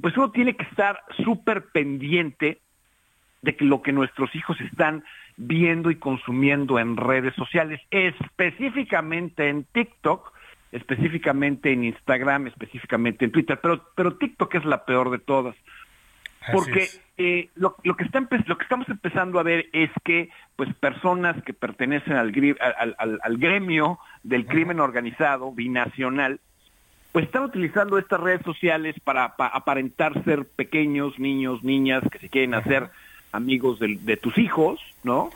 pues uno tiene que estar súper pendiente de lo que nuestros hijos están viendo y consumiendo en redes sociales, específicamente en TikTok, específicamente en Instagram, específicamente en Twitter, pero, pero TikTok es la peor de todas. Porque eh, lo, lo, que está lo que estamos empezando a ver es que pues personas que pertenecen al, al, al gremio del crimen organizado binacional, pues están utilizando estas redes sociales para, aparentar ser pequeños niños, niñas que se quieren hacer amigos de, tus hijos, ¿no?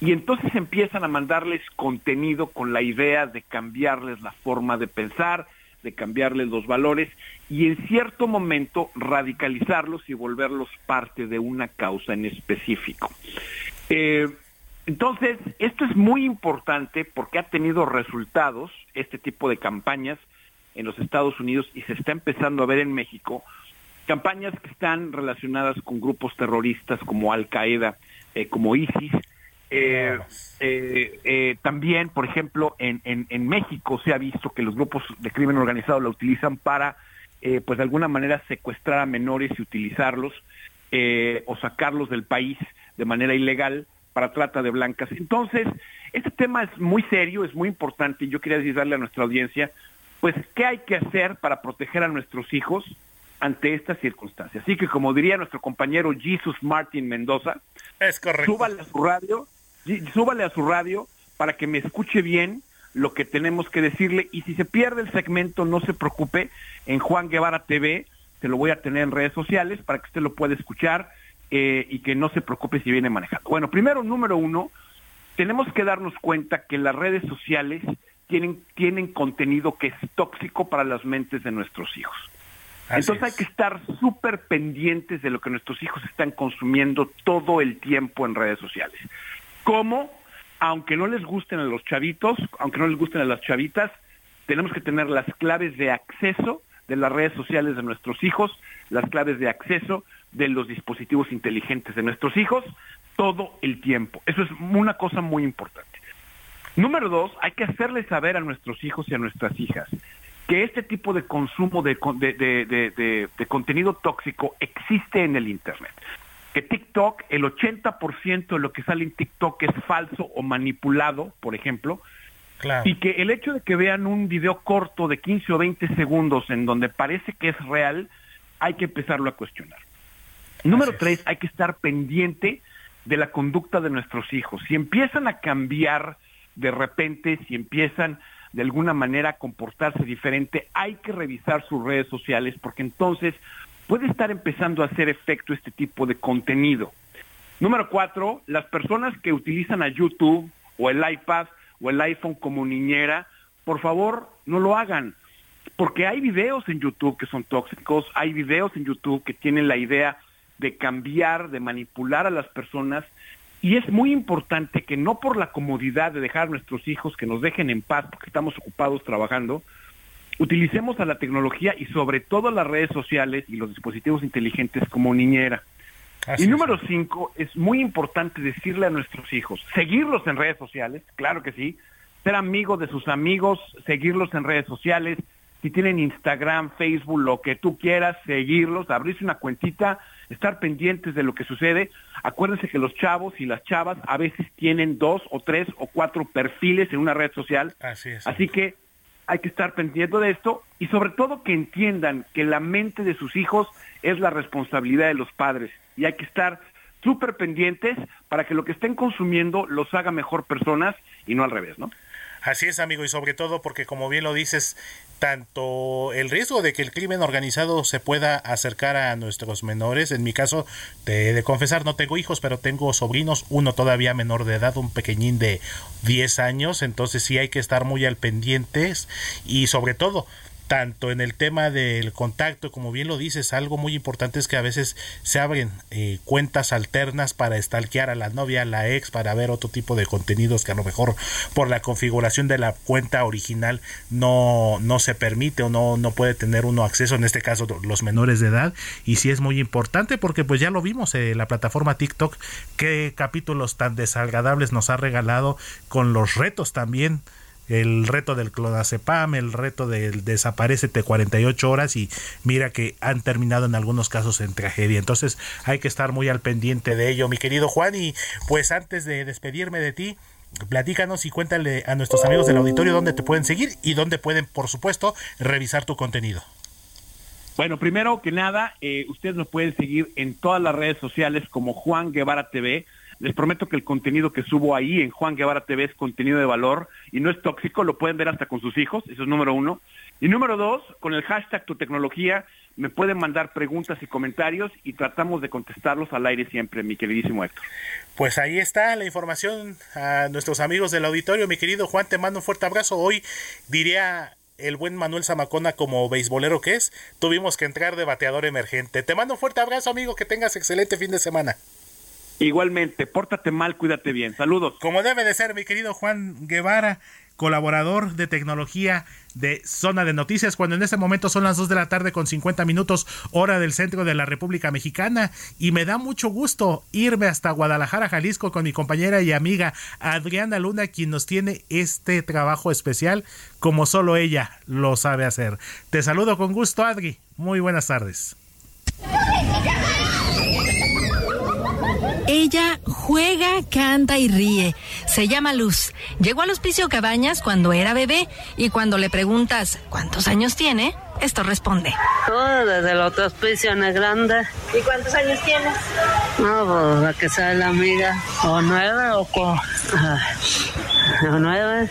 Y entonces empiezan a mandarles contenido con la idea de cambiarles la forma de pensar, de cambiarles los valores y en cierto momento radicalizarlos y volverlos parte de una causa en específico. Eh, entonces, esto es muy importante porque ha tenido resultados, este tipo de campañas, en los Estados Unidos y se está empezando a ver en México campañas que están relacionadas con grupos terroristas como Al Qaeda, eh, como ISIS. Eh, eh, también, por ejemplo, en, en, México se ha visto que los grupos de crimen organizado la utilizan para, pues de alguna manera, secuestrar a menores y utilizarlos o sacarlos del país de manera ilegal para trata de blancas. Entonces, este tema es muy serio, es muy importante y yo quería decirle a nuestra audiencia pues, ¿qué hay que hacer para proteger a nuestros hijos ante estas circunstancias? Así que, como diría nuestro compañero Jesus Martin Mendoza, es correcto. Súbale a su radio, súbale a su radio para que me escuche bien lo que tenemos que decirle y si se pierde el segmento, no se preocupe, en Juan Guevara TV se lo voy a tener en redes sociales para que usted lo pueda escuchar eh, y que no se preocupe si viene manejando. Bueno, primero, número uno, tenemos que darnos cuenta que las redes sociales tienen, tienen contenido que es tóxico para las mentes de nuestros hijos. Entonces hay que estar súper pendientes de lo que nuestros hijos están consumiendo todo el tiempo en redes sociales. ¿Cómo? Aunque no les gusten a los chavitos, aunque no les gusten a las chavitas, tenemos que tener las claves de acceso de las redes sociales de nuestros hijos, las claves de acceso de los dispositivos inteligentes de nuestros hijos, todo el tiempo. Eso es una cosa muy importante. Número dos, hay que hacerle saber a nuestros hijos y a nuestras hijas que este tipo de consumo de, de, contenido tóxico existe en el Internet. Que TikTok, el 80% de lo que sale en TikTok es falso o manipulado, por ejemplo, y que el hecho de que vean un video corto de 15 o 20 segundos en donde parece que es real, hay que empezarlo a cuestionar. Número tres, hay que estar pendiente de la conducta de nuestros hijos. Si empiezan a cambiar de repente, si empiezan de alguna manera a comportarse diferente, hay que revisar sus redes sociales porque entonces puede estar empezando a hacer efecto este tipo de contenido. Número cuatro, las personas que utilizan a YouTube o el iPad o el iPhone como niñera, por favor, no lo hagan. Porque hay videos en YouTube que son tóxicos, hay videos en YouTube que tienen la idea de cambiar, de manipular a las personas y es muy importante que no por la comodidad de dejar a nuestros hijos que nos dejen en paz porque estamos ocupados trabajando, utilicemos a la tecnología y sobre todo las redes sociales y los dispositivos inteligentes como niñera. y número cinco, es muy importante decirle a nuestros hijos, seguirlos en redes sociales, claro que sí, ser amigos de sus amigos, seguirlos en redes sociales, si tienen Instagram, Facebook, lo que tú quieras, seguirlos, abrirse una cuentita, estar pendientes de lo que sucede. Acuérdense que los chavos y las chavas a veces tienen dos o tres o cuatro perfiles en una red social. Así es. Así que hay que estar pendiente de esto y sobre todo que entiendan que la mente de sus hijos es la responsabilidad de los padres y hay que estar súper pendientes para que lo que estén consumiendo los haga mejor personas y no al revés, ¿no? Así es, amigo, y sobre todo porque, como bien lo dices, tanto el riesgo de que el crimen organizado se pueda acercar a nuestros menores, en mi caso, de, de confesar, no tengo hijos, pero tengo sobrinos, uno todavía menor de edad, un pequeñín de 10 años, entonces sí hay que estar muy al pendientes y sobre todo tanto en el tema del contacto, como bien lo dices, algo muy importante es que a veces se abren eh, cuentas alternas para stalkear a la novia, a la ex, para ver otro tipo de contenidos que a lo mejor por la configuración de la cuenta original no, no se permite o no, no puede tener uno acceso, en este caso los menores de edad, y sí es muy importante porque pues ya lo vimos, en la plataforma TikTok, qué capítulos tan desagradables nos ha regalado con los retos también el reto del clonazepam, el reto del desaparecete 48 horas y mira que han terminado en algunos casos en tragedia. Entonces hay que estar muy al pendiente de ello, mi querido Juan. Y pues antes de despedirme de ti, platícanos y cuéntale a nuestros amigos del auditorio dónde te pueden seguir y dónde pueden, por supuesto, revisar tu contenido. Bueno, primero que nada, eh, ustedes nos pueden seguir en todas las redes sociales como Juan Guevara TV. Les prometo que el contenido que subo ahí en Juan Guevara TV es contenido de valor y no es tóxico, lo pueden ver hasta con sus hijos, eso es número uno. Y número dos, con el hashtag tu tecnología me pueden mandar preguntas y comentarios y tratamos de contestarlos al aire siempre, mi queridísimo Héctor. Pues ahí está la información a nuestros amigos del auditorio, mi querido Juan, te mando un fuerte abrazo. Hoy diría el buen Manuel Zamacona como beisbolero que es, tuvimos que entrar de bateador emergente. Te mando un fuerte abrazo, amigo, que tengas excelente fin de semana. Igualmente, pórtate mal, cuídate bien. Saludos. Como debe de ser, mi querido Juan Guevara, colaborador de tecnología de Zona de Noticias, cuando en este momento son las 2 de la tarde con 50 minutos hora del centro de la República Mexicana y me da mucho gusto irme hasta Guadalajara, Jalisco con mi compañera y amiga Adriana Luna, quien nos tiene este trabajo especial como solo ella lo sabe hacer. Te saludo con gusto, Adri. Muy buenas tardes. Ella juega, canta y ríe. Se llama Luz. Llegó al hospicio Cabañas cuando era bebé y cuando le preguntas cuántos años tiene, esto responde. Oh, desde el otro hospicio en el grande. ¿Y cuántos años tienes? No, pues la que sea la amiga. O nueve o, o nueve.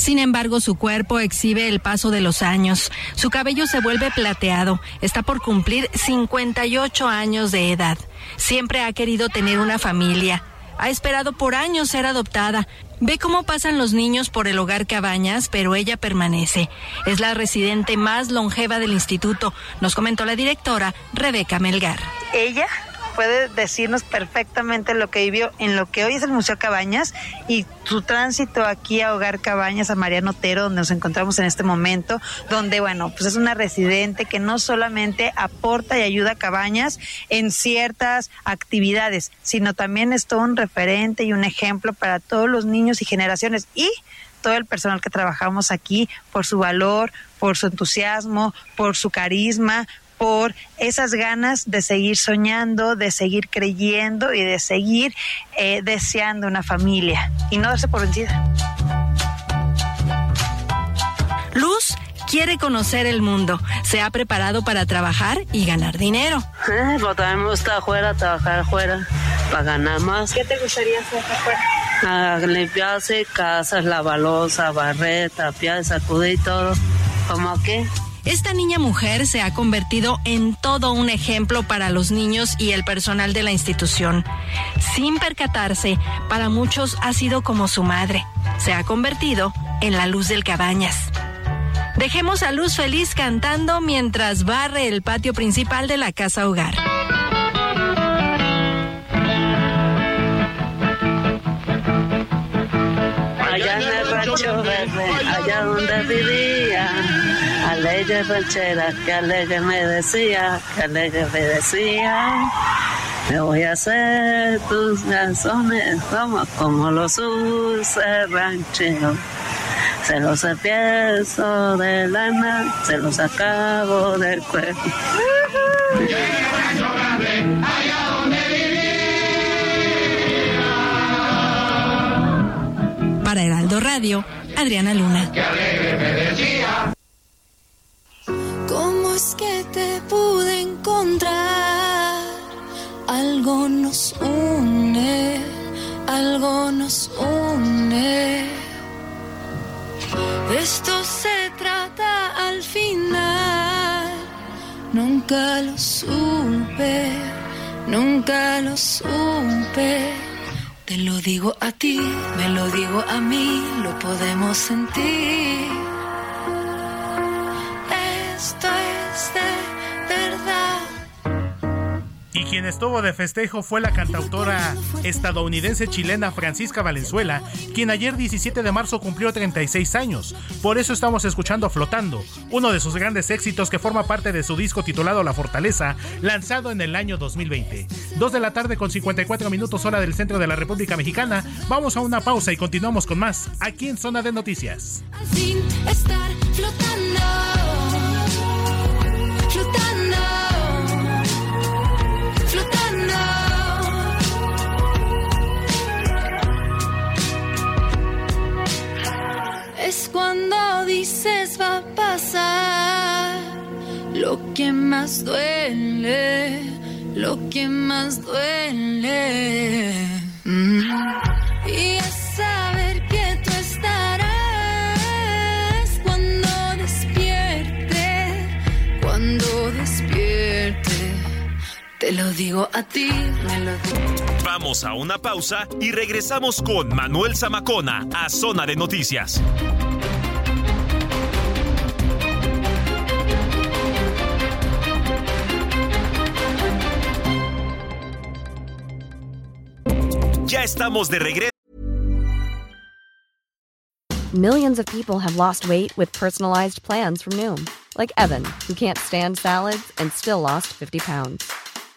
Sin embargo, su cuerpo exhibe el paso de los años. Su cabello se vuelve plateado. Está por cumplir 58 años de edad. Siempre ha querido tener una familia. Ha esperado por años ser adoptada. Ve cómo pasan los niños por el hogar Cabañas, pero ella permanece. Es la residente más longeva del instituto, nos comentó la directora Rebeca Melgar. Ella puede decirnos perfectamente lo que vivió en lo que hoy es el Museo Cabañas y su tránsito aquí a Hogar Cabañas, a Mariano Otero, donde nos encontramos en este momento, donde, bueno, pues es una residente que no solamente aporta y ayuda a Cabañas en ciertas actividades, sino también es todo un referente y un ejemplo para todos los niños y generaciones y todo el personal que trabajamos aquí por su valor, por su entusiasmo, por su carisma, por esas ganas de seguir soñando, de seguir creyendo y de seguir eh, deseando una familia y no darse por vencida. Luz quiere conocer el mundo. Se ha preparado para trabajar y ganar dinero. Eh, pues también me gusta afuera, trabajar afuera, para ganar más. ¿Qué te gustaría hacer afuera? A limpiarse casas, lavar losa, barrer, tapiar, sacudir y todo. ¿Cómo qué? Esta niña mujer se ha convertido en todo un ejemplo para los niños y el personal de la institución. Sin percatarse, para muchos ha sido como su madre. Se ha convertido en la luz del cabañas. Dejemos a Luz feliz cantando mientras barre el patio principal de la casa hogar. Alegre ranchera, que alegre me decía, que alegre me decía. Me voy a hacer tus canciones como, como los use ranchero. Se los empiezo de lana, se los acabo del cuerpo. Para Heraldo Radio, Adriana Luna. ¿Cómo es que te pude encontrar? Algo nos une, algo nos une. Esto se trata al final. Nunca lo supe, nunca lo supe. Te lo digo a ti, me lo digo a mí, lo podemos sentir. Esto Y quien estuvo de festejo fue la cantautora estadounidense chilena Francisca Valenzuela, quien ayer 17 de marzo cumplió 36 años. Por eso estamos escuchando Flotando, uno de sus grandes éxitos que forma parte de su disco titulado La Fortaleza, lanzado en el año 2020. Dos de la tarde con 54 minutos hora del centro de la República Mexicana. Vamos a una pausa y continuamos con más aquí en Zona de Noticias. Al fin estar flotando. Es cuando dices va a pasar lo que más duele, lo que más duele. Mm. Y es saber Te lo digo a ti, me lo digo. Vamos a una pausa y regresamos con Manuel Zamacona a Zona de Noticias. Ya estamos de regreso. Millions of people have lost weight with personalized plans from Noom, like Evan, who can't stand salads and still lost 50 pounds.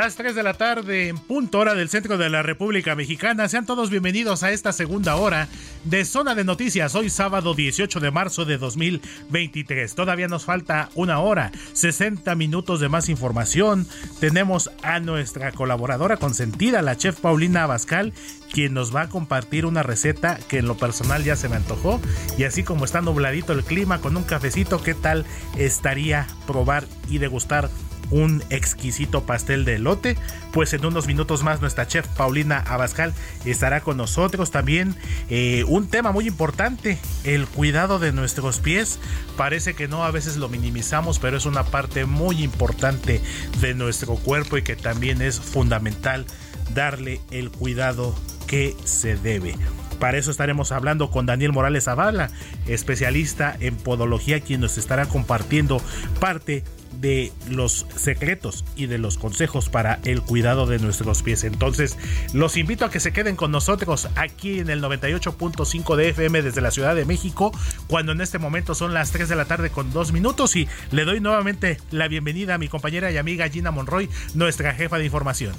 Las 3 de la tarde, en punto hora del centro de la República Mexicana. Sean todos bienvenidos a esta segunda hora de Zona de Noticias. Hoy sábado 18 de marzo de 2023. Todavía nos falta una hora, 60 minutos de más información. Tenemos a nuestra colaboradora consentida, la chef Paulina Abascal, quien nos va a compartir una receta que en lo personal ya se me antojó. Y así como está nubladito el clima con un cafecito, ¿qué tal estaría probar y degustar? Un exquisito pastel de elote. Pues en unos minutos más nuestra chef Paulina Abascal estará con nosotros. También eh, un tema muy importante, el cuidado de nuestros pies. Parece que no, a veces lo minimizamos, pero es una parte muy importante de nuestro cuerpo y que también es fundamental darle el cuidado que se debe. Para eso estaremos hablando con Daniel Morales Zavala, especialista en podología, quien nos estará compartiendo parte de los secretos y de los consejos para el cuidado de nuestros pies. Entonces, los invito a que se queden con nosotros aquí en el 98.5 de FM desde la Ciudad de México, cuando en este momento son las 3 de la tarde con 2 minutos y le doy nuevamente la bienvenida a mi compañera y amiga Gina Monroy, nuestra jefa de información.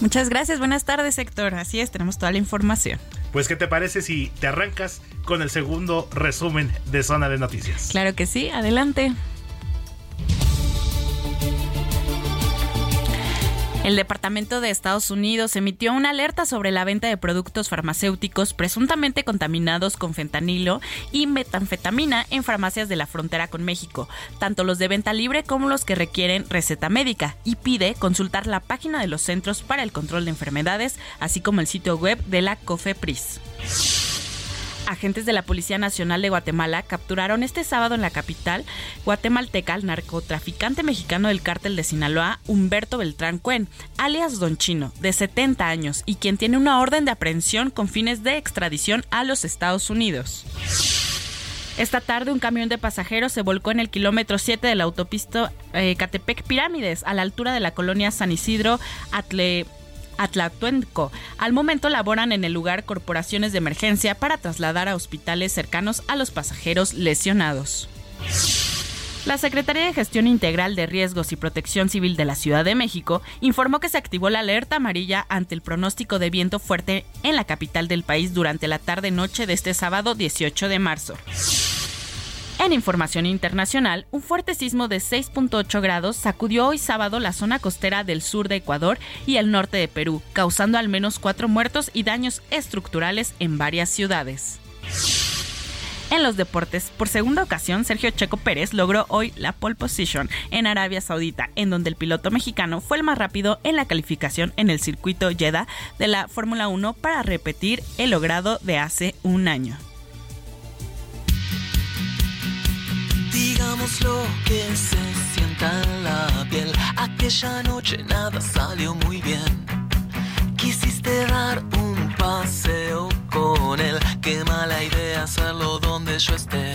Muchas gracias, buenas tardes Héctor. Así es, tenemos toda la información. Pues, ¿qué te parece si te arrancas con el segundo resumen de Zona de Noticias? Claro que sí, adelante. El Departamento de Estados Unidos emitió una alerta sobre la venta de productos farmacéuticos presuntamente contaminados con fentanilo y metanfetamina en farmacias de la frontera con México, tanto los de venta libre como los que requieren receta médica, y pide consultar la página de los Centros para el Control de Enfermedades, así como el sitio web de la COFEPRIS. Agentes de la Policía Nacional de Guatemala capturaron este sábado en la capital guatemalteca al narcotraficante mexicano del cártel de Sinaloa, Humberto Beltrán Cuen, alias Don Chino, de 70 años, y quien tiene una orden de aprehensión con fines de extradición a los Estados Unidos. Esta tarde un camión de pasajeros se volcó en el kilómetro 7 de la autopista eh, Catepec Pirámides, a la altura de la colonia San Isidro Atle Atlatuenco. Al momento laboran en el lugar corporaciones de emergencia para trasladar a hospitales cercanos a los pasajeros lesionados. La Secretaría de Gestión Integral de Riesgos y Protección Civil de la Ciudad de México informó que se activó la alerta amarilla ante el pronóstico de viento fuerte en la capital del país durante la tarde-noche de este sábado 18 de marzo. En información internacional, un fuerte sismo de 6.8 grados sacudió hoy sábado la zona costera del sur de Ecuador y el norte de Perú, causando al menos cuatro muertos y daños estructurales en varias ciudades. En los deportes, por segunda ocasión, Sergio Checo Pérez logró hoy la pole position en Arabia Saudita, en donde el piloto mexicano fue el más rápido en la calificación en el circuito Jeddah de la Fórmula 1 para repetir el logrado de hace un año. Lo que se sienta en la piel. Aquella noche nada salió muy bien. Quisiste dar un paseo con él. Qué mala idea hacerlo donde yo esté.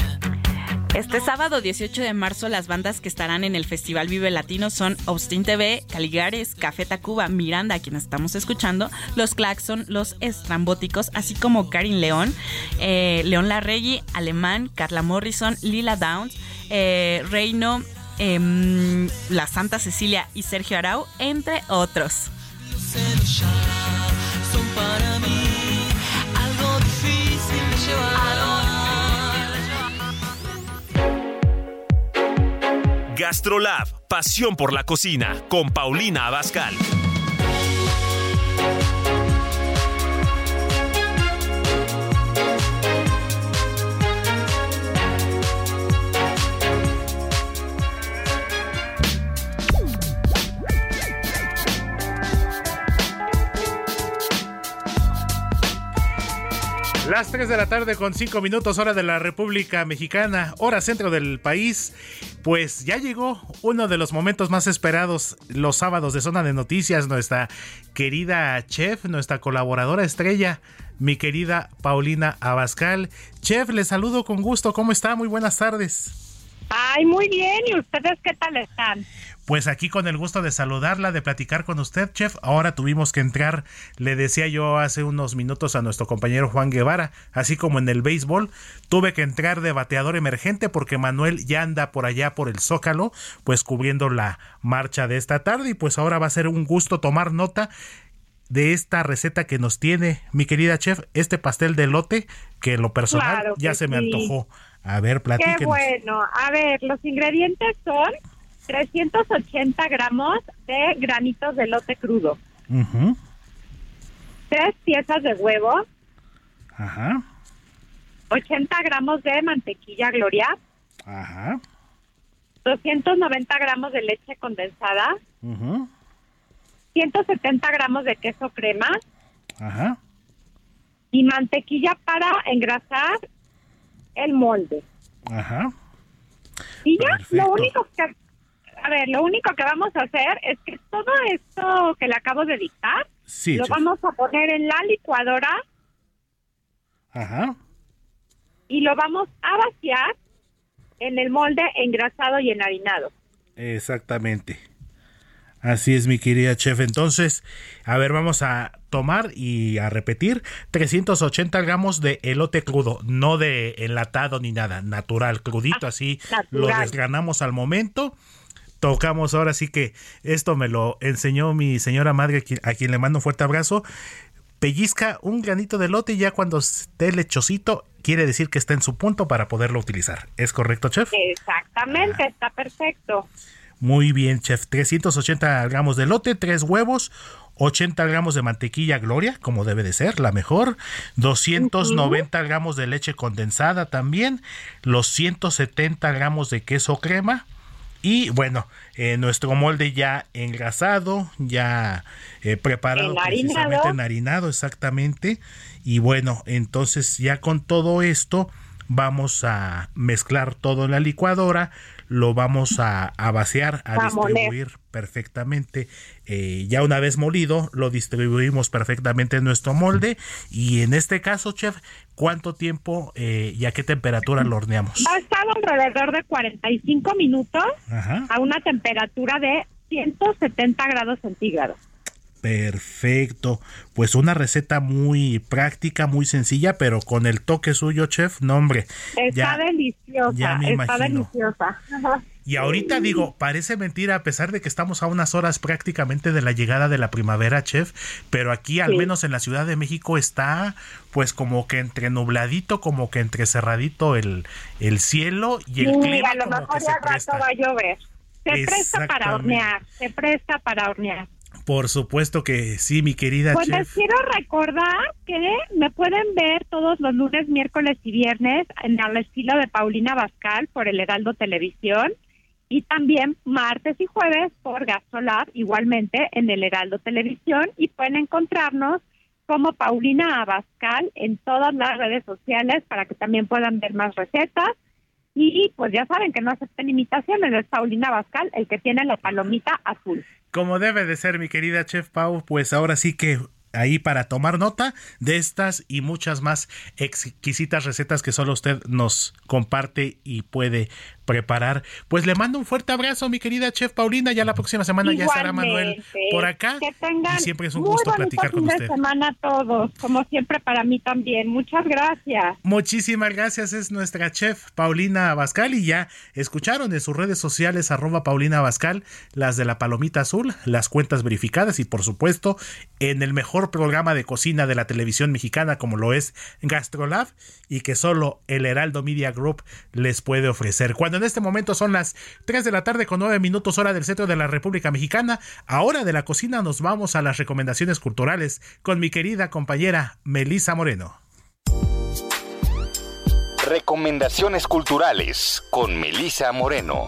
Este sábado 18 de marzo las bandas que estarán en el Festival Vive Latino son Austin TV, Caligares, Café Tacuba, Miranda, a quienes estamos escuchando, Los Claxon, Los Estrambóticos, así como Karin León, eh, León Larregui, Alemán, Carla Morrison, Lila Downs, eh, Reino, em, La Santa Cecilia y Sergio Arau, entre otros. Gastrolab, pasión por la cocina, con Paulina Abascal. Las 3 de la tarde con 5 minutos hora de la República Mexicana, hora centro del país. Pues ya llegó uno de los momentos más esperados los sábados de Zona de Noticias, nuestra querida chef, nuestra colaboradora estrella, mi querida Paulina Abascal. Chef, le saludo con gusto, ¿cómo está? Muy buenas tardes. Ay, muy bien, ¿y ustedes qué tal están? Pues aquí con el gusto de saludarla, de platicar con usted, chef. Ahora tuvimos que entrar, le decía yo hace unos minutos a nuestro compañero Juan Guevara, así como en el béisbol, tuve que entrar de bateador emergente porque Manuel ya anda por allá por el Zócalo, pues cubriendo la marcha de esta tarde y pues ahora va a ser un gusto tomar nota de esta receta que nos tiene mi querida chef, este pastel de lote que en lo personal Claro ya se me antojó. A ver, Qué platíquenos. bueno. A ver, los ingredientes son 380 gramos de granitos de lote crudo, Ujú, tres piezas de huevo, Ajá, 80 gramos de mantequilla Gloria, ajá, 290 gramos de leche condensada, ujú, 170 gramos de queso crema. Ajá. y mantequilla para engrasar el molde. Ajá. Y ya, Perfecto. lo único que, a ver, lo único que vamos a hacer es que todo esto que le acabo de dictar, Sí, lo chef. vamos a poner en la licuadora Ajá. y lo vamos a vaciar en el molde engrasado y enharinado. Exactamente. Así es, mi querida chef. Entonces, a ver, vamos a tomar y a repetir 380 gramos de elote crudo, no de enlatado ni nada, natural, crudito, así lo natural. desgranamos al momento. Tocamos ahora sí que esto me lo enseñó mi señora madre, a quien- le mando un fuerte abrazo. Pellizca un granito de elote y ya cuando esté lechosito, quiere decir que está en su punto para poderlo utilizar. ¿Es correcto, chef? Exactamente, está perfecto. Muy bien, chef. 380 gramos de lote, 3 huevos, 80 gramos de mantequilla Gloria, como debe de ser, la mejor. 290 gramos de leche condensada también. Los 170 gramos de queso crema. Y bueno, eh, nuestro molde ya engrasado, ya eh, preparado, Enharinado. precisamente enharinado, exactamente. Y bueno, entonces ya con todo esto vamos a mezclar todo en la licuadora, lo vamos a, a vaciar, a, distribuir perfectamente. Eh, ya una vez molido, lo distribuimos perfectamente en nuestro molde. Y en este caso, chef, ¿cuánto tiempo eh, y a qué temperatura lo horneamos? Ha estado alrededor de 45 minutos a una temperatura de 170 grados centígrados. Perfecto. Pues una receta muy práctica, muy sencilla, pero con el toque suyo, chef, no hombre. Está deliciosa, está deliciosa. Y ahorita digo, parece mentira a pesar de que estamos a unas horas prácticamente de la llegada de la primavera, chef, pero aquí al menos en la Ciudad de México está pues como que entre nubladito, como que entre cerradito el, el cielo y el clima a lo mejor ya rato va a llover. Se presta para hornear, se presta para hornear. Por supuesto que sí, mi querida pues chef. les quiero recordar que me pueden ver todos los lunes, miércoles y viernes en el estilo de Paulina Bascal por el Heraldo Televisión y también martes y jueves por Gasolab igualmente en el Heraldo Televisión y pueden encontrarnos como Paulina Abascal en todas las redes sociales para que también puedan ver más recetas y pues ya saben que no acepten imitaciones, es Paulina Abascal el que tiene la palomita azul. Como debe de ser, mi querida Chef Pau, pues ahora sí que ahí para tomar nota de estas y muchas más exquisitas recetas que solo usted nos comparte y puede preparar. Pues le mando un fuerte abrazo, mi querida chef Paulina. Ya la próxima semana ya estará Manuel por acá. Que tengan y siempre es un gusto platicar con usted. semana a todos, como siempre para mí también. Muchas gracias. Muchísimas gracias. Es nuestra chef Paulina Abascal y ya escucharon en sus redes sociales arroba Paulina Abascal las de la palomita azul, las cuentas verificadas y por supuesto en el mejor programa de cocina de la televisión mexicana como lo es Gastrolab y que solo el Heraldo Media Group les puede ofrecer. Cuando en este momento son las 3 de la tarde con 9 minutos hora del centro de la República Mexicana, ahora de la cocina nos vamos a las recomendaciones culturales con mi querida compañera Melisa Moreno. Recomendaciones culturales con Melisa Moreno.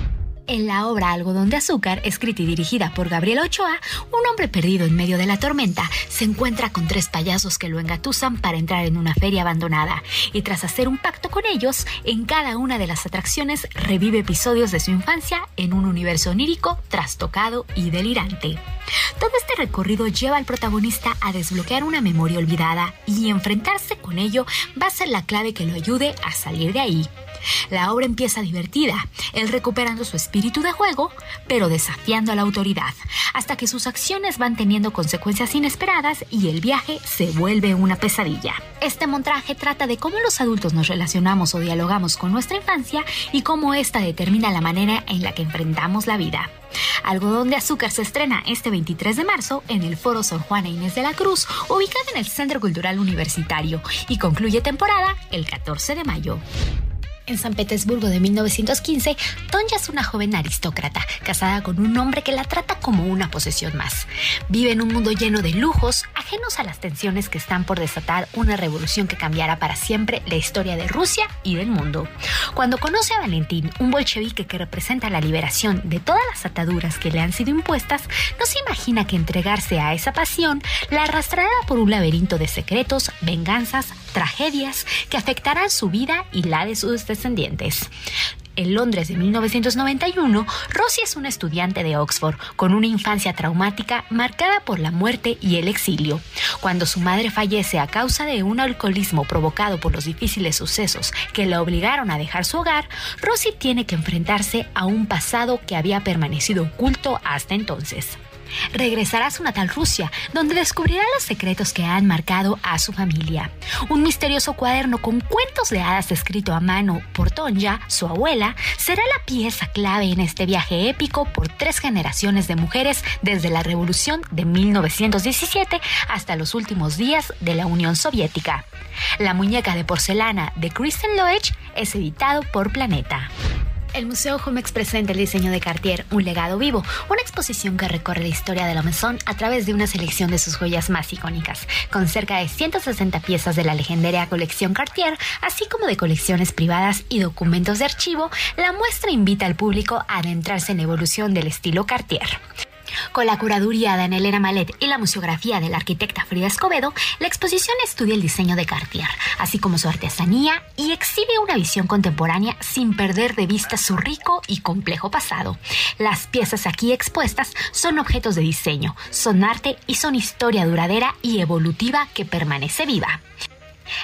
En la obra Algodón de Azúcar, escrita y dirigida por Gabriel Ochoa, un hombre perdido en medio de la tormenta se encuentra con tres payasos que lo engatusan para entrar en una feria abandonada y tras hacer un pacto con ellos, en cada una de las atracciones revive episodios de su infancia en un universo onírico, trastocado y delirante. Todo este recorrido lleva al protagonista a desbloquear una memoria olvidada y enfrentarse con ello va a ser la clave que lo ayude a salir de ahí. La obra empieza divertida, él recuperando su espíritu de juego, pero desafiando a la autoridad, hasta que sus acciones van teniendo consecuencias inesperadas y el viaje se vuelve una pesadilla. Este montaje trata de cómo los adultos nos relacionamos o dialogamos con nuestra infancia y cómo esta determina la manera en la que enfrentamos la vida. Algodón de Azúcar se estrena este 23 de marzo en el Foro Sor Juana Inés de la Cruz, ubicado en el Centro Cultural Universitario, y concluye temporada el 14 de mayo. En San Petersburgo de 1915, Tonya es una joven aristócrata, casada con un hombre que la trata como una posesión más. Vive en un mundo lleno de lujos, ajenos a las tensiones que están por desatar una revolución que cambiará para siempre la historia de Rusia y del mundo. Cuando conoce a Valentín, un bolchevique que representa la liberación de todas las ataduras que le han sido impuestas, no se imagina que entregarse a esa pasión la arrastrará por un laberinto de secretos, venganzas, tragedias que afectarán su vida y la de sus descendientes. En Londres de 1991, Rosie es una estudiante de Oxford con una infancia traumática marcada por la muerte y el exilio. Cuando su madre fallece a causa de un alcoholismo provocado por los difíciles sucesos que la obligaron a dejar su hogar, Rosie tiene que enfrentarse a un pasado que había permanecido oculto hasta entonces regresará a su natal Rusia, donde descubrirá los secretos que han marcado a su familia. Un misterioso cuaderno con cuentos de hadas escrito a mano por Tonya, su abuela, será la pieza clave en este viaje épico por tres generaciones de mujeres desde la revolución de 1917 hasta los últimos días de la Unión Soviética. La muñeca de porcelana de Kristen Loech es editado por Planeta. El Museo Jumex presenta el diseño de Cartier, un legado vivo, una exposición que recorre la historia de la Maison a través de una selección de sus joyas más icónicas, con cerca de 160 piezas de la legendaria colección Cartier, así como de colecciones privadas y documentos de archivo, la muestra invita al público a adentrarse en la evolución del estilo Cartier. Con la curaduría de Anelena Malet y la museografía de la arquitecta Frida Escobedo, la exposición estudia el diseño de Cartier, así como su artesanía y exhibe una visión contemporánea sin perder de vista su rico y complejo pasado. Las piezas aquí expuestas son objetos de diseño, son arte y son historia duradera y evolutiva que permanece viva.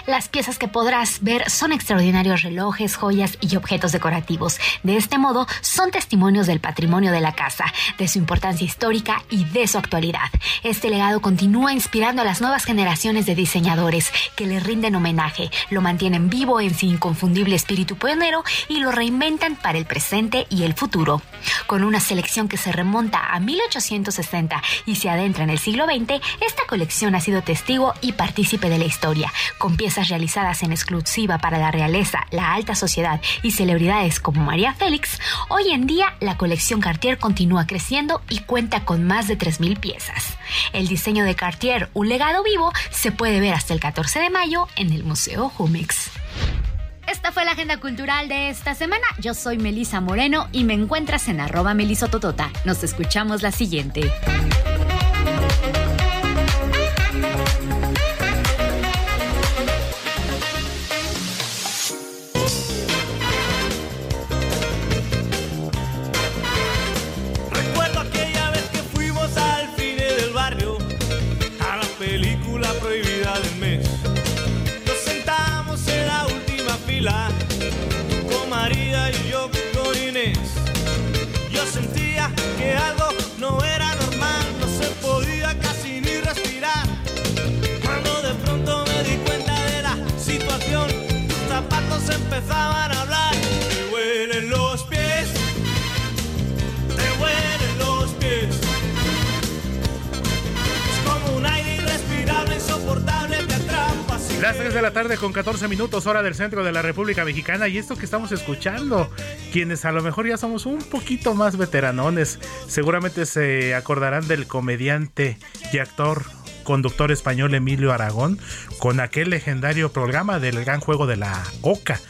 Las piezas que podrás ver son extraordinarios relojes, joyas y objetos decorativos. De este modo, son testimonios del patrimonio de la casa, de su importancia histórica y de su actualidad. Este legado continúa inspirando a las nuevas generaciones de diseñadores que le rinden homenaje, lo mantienen vivo en su inconfundible espíritu pionero y lo reinventan para el presente y el futuro. Con una selección que se remonta a 1860 y se adentra en el siglo XX, esta colección ha sido testigo y partícipe de la historia, piezas realizadas en exclusiva para la realeza, la alta sociedad y celebridades como María Félix, hoy en día la colección Cartier continúa creciendo y cuenta con más de 3.000 piezas. El diseño de Cartier, un legado vivo, se puede ver hasta el 14 de mayo en el Museo Jumex. Esta fue la agenda cultural de esta semana. Yo soy Melisa Moreno y me encuentras en arroba melisototota. Nos escuchamos la siguiente. Empezaban a hablar. Me huelen los pies, te huelen los pies. Es como un aire irrespirable, insoportable, te atrapa. Las 3 de la tarde con 14 minutos hora del centro de la República Mexicana y esto que estamos escuchando, quienes a lo mejor ya somos un poquito más veteranones, seguramente se acordarán del comediante y actor conductor español Emilio Aragón con aquel legendario programa del gran juego de la Oca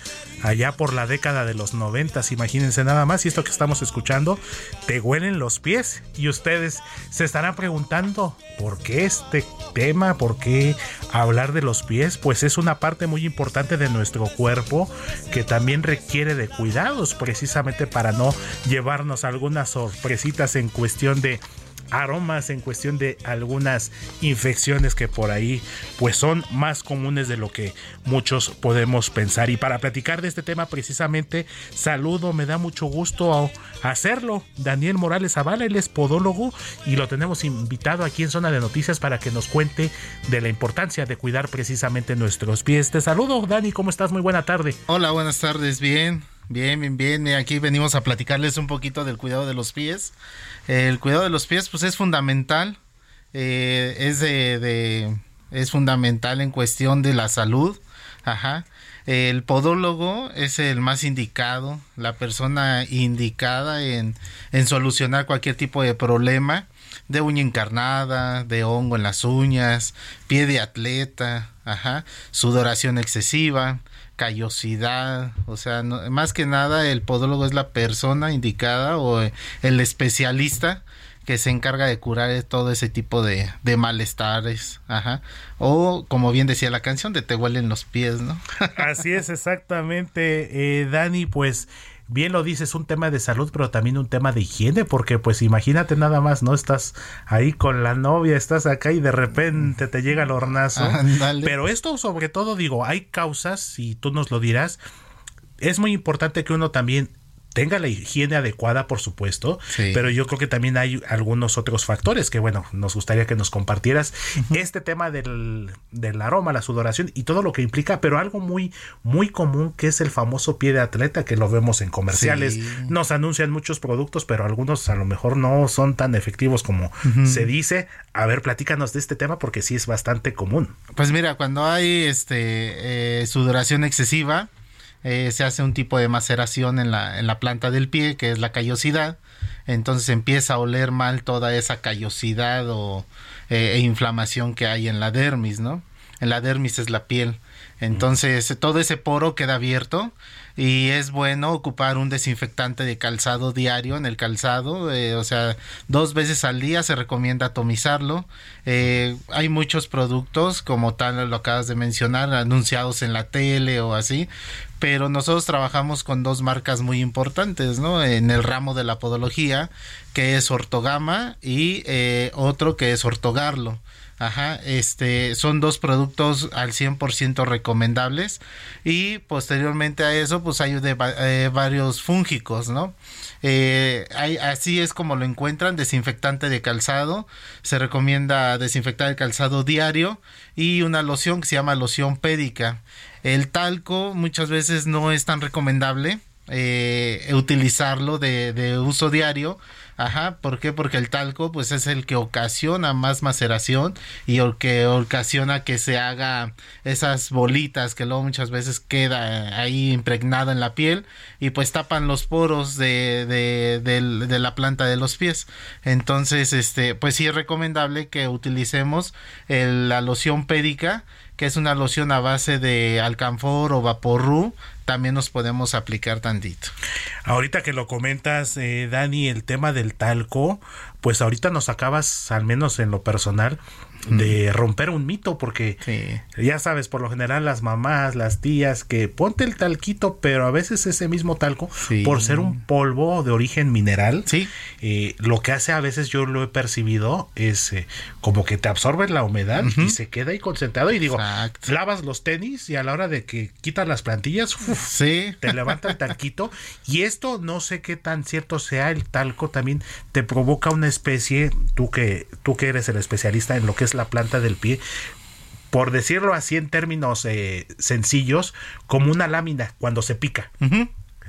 allá por la década de los noventas, imagínense nada más, y esto que estamos escuchando, te huelen los pies, y ustedes se estarán preguntando, ¿por qué este tema? ¿Por qué hablar de los pies? Pues es una parte muy importante de nuestro cuerpo que también requiere de cuidados, precisamente para no llevarnos algunas sorpresitas en cuestión de aromas en cuestión de algunas infecciones que por ahí pues son más comunes de lo que muchos podemos pensar. Y para platicar de este tema precisamente saludo me da mucho gusto hacerlo Daniel Morales Zavala él es podólogo y lo tenemos invitado aquí en zona de noticias para que nos cuente de la importancia de cuidar precisamente nuestros pies. Te saludo Dani cómo estás muy buena tarde. Hola buenas tardes bien Bien, bien, bien. Aquí venimos a platicarles un poquito del cuidado de los pies. El cuidado de los pies, pues es fundamental. Eh, es de, es fundamental en cuestión de la salud. Ajá. El podólogo es el más indicado, la persona indicada en, en solucionar cualquier tipo de problema de uña encarnada, de hongo en las uñas, pie de atleta, ajá, sudoración excesiva, callosidad, o sea, más que nada el podólogo es la persona indicada o el especialista que se encarga de curar todo ese tipo de, de malestares, ajá, o como bien decía la canción, de te huelen los pies, ¿no? Así es, exactamente, eh, Dani, pues bien lo dices, un tema de salud, pero también un tema de higiene, porque pues imagínate nada más, ¿no? Estás ahí con la novia, estás acá y de repente te llega el hornazo. Pero esto sobre todo, digo, hay causas, y tú nos lo dirás, es muy importante que uno también tenga la higiene adecuada, por supuesto, Sí. pero yo creo que también hay algunos otros factores que, bueno, nos gustaría que nos compartieras. Este tema del, del aroma, la sudoración y todo lo que implica, pero algo muy, muy común que es el famoso pie de atleta que lo vemos en comerciales. Sí. Nos anuncian muchos productos, pero algunos a lo mejor no son tan efectivos como se dice. A ver, platícanos de este tema porque sí es bastante común. Pues mira, cuando hay este eh, sudoración excesiva, eh, se hace un tipo de maceración en la, en la planta del pie, que es la callosidad. Entonces empieza a oler mal toda esa callosidad o, eh, e inflamación que hay en la dermis, ¿no? En la dermis es la piel. Entonces todo ese poro queda abierto y es bueno ocupar un desinfectante de calzado diario en el calzado, eh, o sea, dos veces al día se recomienda atomizarlo. Eh, hay muchos productos, como tal lo acabas de mencionar, anunciados en la tele o así, pero nosotros trabajamos con dos marcas muy importantes, ¿no? En el ramo de la podología, que es Ortogama y eh, otro que es Ortogarlo. Ajá, este, son dos productos al 100% recomendables y posteriormente a eso pues hay eh, varios fúngicos, ¿no? Eh, así es como lo encuentran, desinfectante de calzado, se recomienda desinfectar el calzado diario y una loción que se llama loción pédica. El talco muchas veces no es tan recomendable eh, utilizarlo de, de uso diario Ajá, ¿por qué? Porque el talco pues es el que ocasiona más maceración y el que ocasiona que se haga esas bolitas que luego muchas veces queda ahí impregnada en la piel y pues tapan los poros de, de, de, la planta de los pies. Entonces, este, pues sí es recomendable que utilicemos la loción pédica que es una loción a base de alcanfor o vaporru, también nos podemos aplicar tantito. Ahorita que lo comentas, eh, Dani, el tema del talco, pues ahorita nos acabas, al menos en lo personal, de romper un mito, porque ya sabes, por lo general las mamás, las tías, que ponte el talquito, pero a veces ese mismo talco, por ser un polvo de origen mineral, eh, lo que hace a veces yo lo he percibido es eh, como que te absorbe la humedad y se queda ahí concentrado y digo, lavas los tenis y a la hora de que quitas las plantillas, te levanta el talquito. Y esto no sé qué tan cierto sea, el talco también te provoca una especie, tú que, tú que eres el especialista en lo que es la planta del pie, por decirlo así en términos eh, sencillos, como una lámina cuando se pica.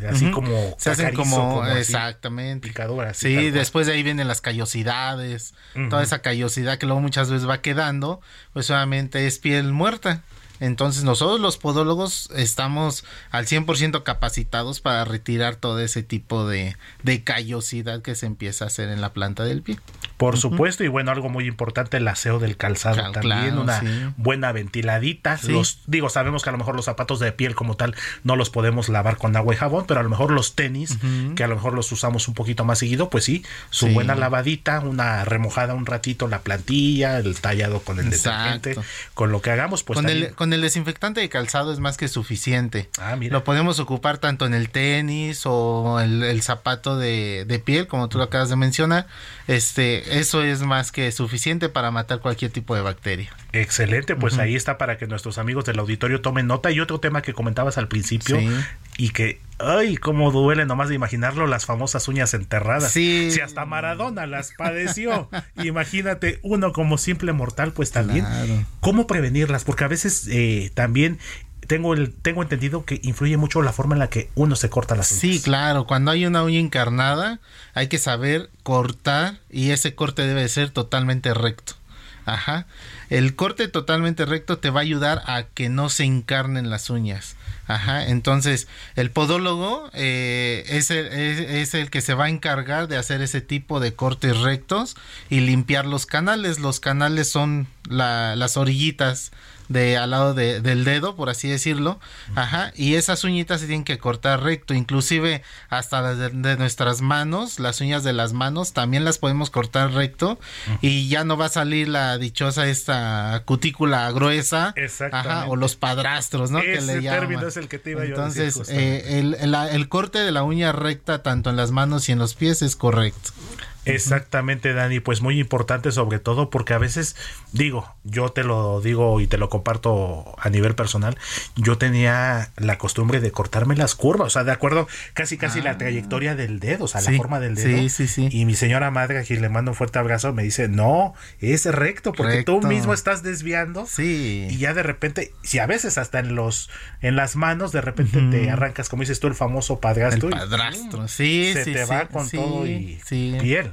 Así como se hacen como, exactamente picadoras. Sí, después de ahí vienen las callosidades, toda esa callosidad que luego muchas veces va quedando, pues solamente es piel muerta. Entonces nosotros los podólogos estamos al 100% capacitados para retirar todo ese tipo de, de callosidad que se empieza a hacer en la planta del pie. Por supuesto, y bueno, algo muy importante, el aseo del calzado también, una buena ventiladita. Los, digo, sabemos que a lo mejor los zapatos de piel como tal no los podemos lavar con agua y jabón, pero a lo mejor los tenis, que a lo mejor los usamos un poquito más seguido, pues sí, su buena lavadita, una remojada un ratito, la plantilla, el tallado con el detergente, con lo que hagamos, pues con el con el desinfectante de calzado es más que suficiente. Ah, lo podemos ocupar tanto en el tenis o el, el zapato de, de piel, como tú lo acabas de mencionar. Este, eso es más que suficiente para matar cualquier tipo de bacteria. Excelente, pues ahí está para que nuestros amigos del auditorio tomen nota. Y otro tema que comentabas al principio y que, ay, cómo duele nomás de imaginarlo, las famosas uñas enterradas. Sí. Si hasta Maradona las padeció, imagínate uno como simple mortal, pues también, ¿cómo prevenirlas? Porque a veces eh, también tengo el tengo entendido que influye mucho la forma en la que uno se corta las uñas. Sí, claro, cuando hay una uña encarnada hay que saber cortar y ese corte debe ser totalmente recto. Ajá. El corte totalmente recto te va a ayudar a que no se encarnen las uñas. Ajá, entonces el podólogo eh, es, el, que se va a encargar de hacer ese tipo de cortes rectos y limpiar los canales. Los canales son la, las orillitas de al lado de, del dedo, por así decirlo, ajá, y esas uñitas se tienen que cortar recto, inclusive hasta de, de nuestras manos, las uñas de las manos también las podemos cortar recto y ya no va a salir la dichosa esta cutícula gruesa, ajá, o los padrastros, ¿no? Ese que le término es el que te iba Entonces, yo a decir eh, el, el, el corte de la uña recta tanto en las manos y en los pies es correcto. Exactamente, Dani, pues muy importante sobre todo porque a veces digo, yo te lo digo y te lo comparto a nivel personal, yo tenía la costumbre de cortarme las curvas, o sea, de acuerdo casi casi la ah. trayectoria del dedo, o sea, la forma del dedo. Sí, sí, sí. Y mi señora madre, a quien le mando un fuerte abrazo, me dice, "No, es recto porque tú mismo estás desviando." Sí. Y ya de repente, si a veces hasta en los en las manos de repente te arrancas como dices tú el famoso padrastro. El padrastro. sí, se sí, te va con todo y piel.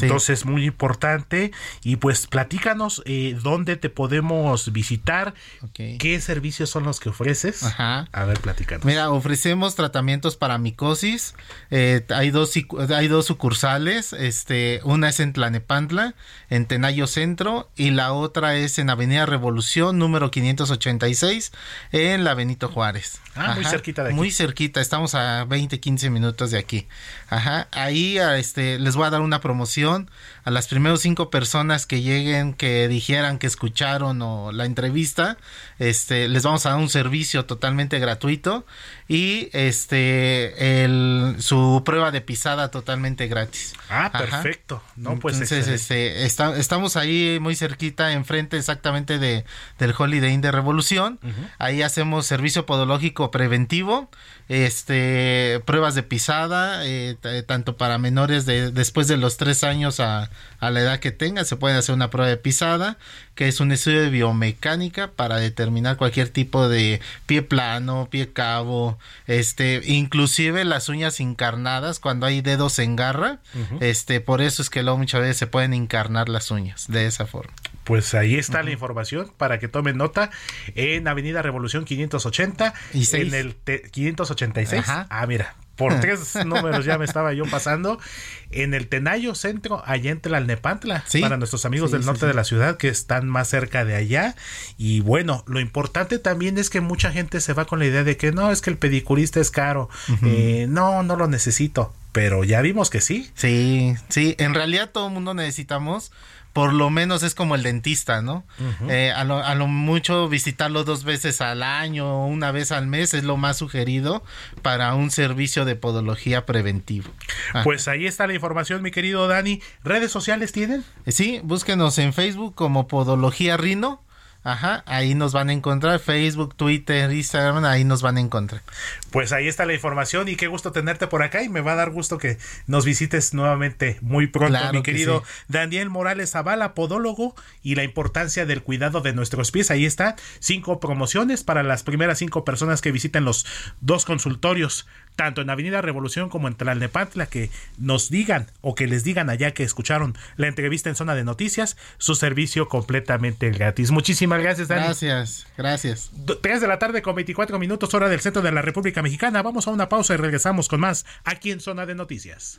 Entonces, muy importante. Y pues platícanos eh, dónde te podemos visitar, qué servicios son los que ofreces. Ajá. A ver, platícanos. Mira, ofrecemos tratamientos para micosis. Eh, hay, dos, hay dos sucursales. Este, una es en Tlanepantla, en Tenayo Centro, y la otra es en Avenida Revolución, número 586, en la Benito Juárez. Ah, muy cerquita de aquí. Muy cerquita, estamos a 20, 15 minutos de aquí. Ajá. Ahí este, les voy a dar una promoción información a las primeras cinco personas que lleguen, que dijeran que escucharon o la entrevista, este, les vamos a dar un servicio totalmente gratuito y este el, su prueba de pisada totalmente gratis. Ah, perfecto. No, pues Entonces, este, estamos ahí muy cerquita, enfrente exactamente de, del Holiday Inn de Revolución. Ahí hacemos servicio podológico preventivo, este, pruebas de pisada, eh, tanto para menores de después de los tres años a, a la edad que tenga, se puede hacer una prueba de pisada, que es un estudio de biomecánica para determinar cualquier tipo de pie plano, pie cabo, este, inclusive las uñas encarnadas cuando hay dedos en garra, este, por eso es que luego muchas veces se pueden encarnar las uñas de esa forma. Pues ahí está la información para que tomen nota en Avenida Revolución 580 ¿Y en el 586. Ah, mira, por tres números ya me estaba yo pasando en el Tenayo Centro, allá en Tlalnepantla, para nuestros amigos del norte de la ciudad que están más cerca de allá. Y bueno, lo importante también es que mucha gente se va con la idea de que no, es que el pedicurista es caro, eh, no, no lo necesito. Pero ya vimos que sí. Sí, sí, en realidad todo el mundo necesitamos por lo menos es como el dentista, ¿no? eh, a, lo, a, lo, mucho visitarlo dos veces al año o una vez al mes es lo más sugerido para un servicio de podología preventivo. Pues ahí está la información, mi querido Dani. ¿Redes sociales tienen? Sí, búsquenos en Facebook como Podología Rino Ajá, ahí nos van a encontrar, Facebook, Twitter, Instagram, ahí nos van a encontrar. Pues ahí está la información y qué gusto tenerte por acá y me va a dar gusto que nos visites nuevamente muy pronto, mi querido Daniel Morales Zavala, podólogo y la importancia del cuidado de nuestros pies. Ahí está, cinco promociones para las primeras cinco personas que visiten los dos consultorios tanto en Avenida Revolución como en Tlalnepantla, que nos digan o que les digan allá que escucharon la entrevista en Zona de Noticias, su servicio completamente gratis. Muchísimas gracias, Dani. Gracias, gracias. 3 de la tarde con 24 minutos, hora del centro de la República Mexicana. Vamos a una pausa y regresamos con más aquí en Zona de Noticias.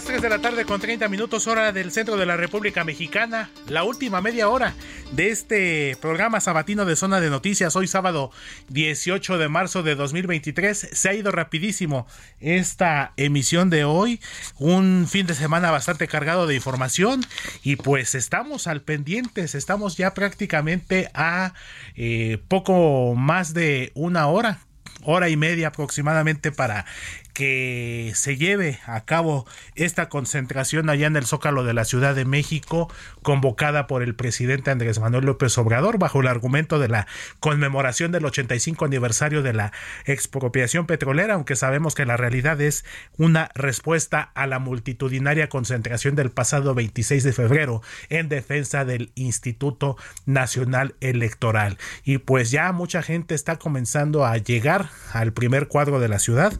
Las 3 de la tarde con 30 minutos hora del centro de la República Mexicana, la última media hora de este programa sabatino de zona de noticias, hoy sábado 18 de marzo de 2023, se ha ido rapidísimo esta emisión de hoy, un fin de semana bastante cargado de información y pues estamos al pendientes, estamos ya prácticamente a eh, poco más de una hora hora y media aproximadamente para que se lleve a cabo esta concentración allá en el Zócalo de la Ciudad de México, convocada por el presidente Andrés Manuel López Obrador, bajo el argumento de la conmemoración del 85 aniversario de la expropiación petrolera, aunque sabemos que la realidad es una respuesta a la multitudinaria concentración del pasado 26 de febrero en defensa del Instituto Nacional Electoral. Y pues ya mucha gente está comenzando a llegar al primer cuadro de la ciudad,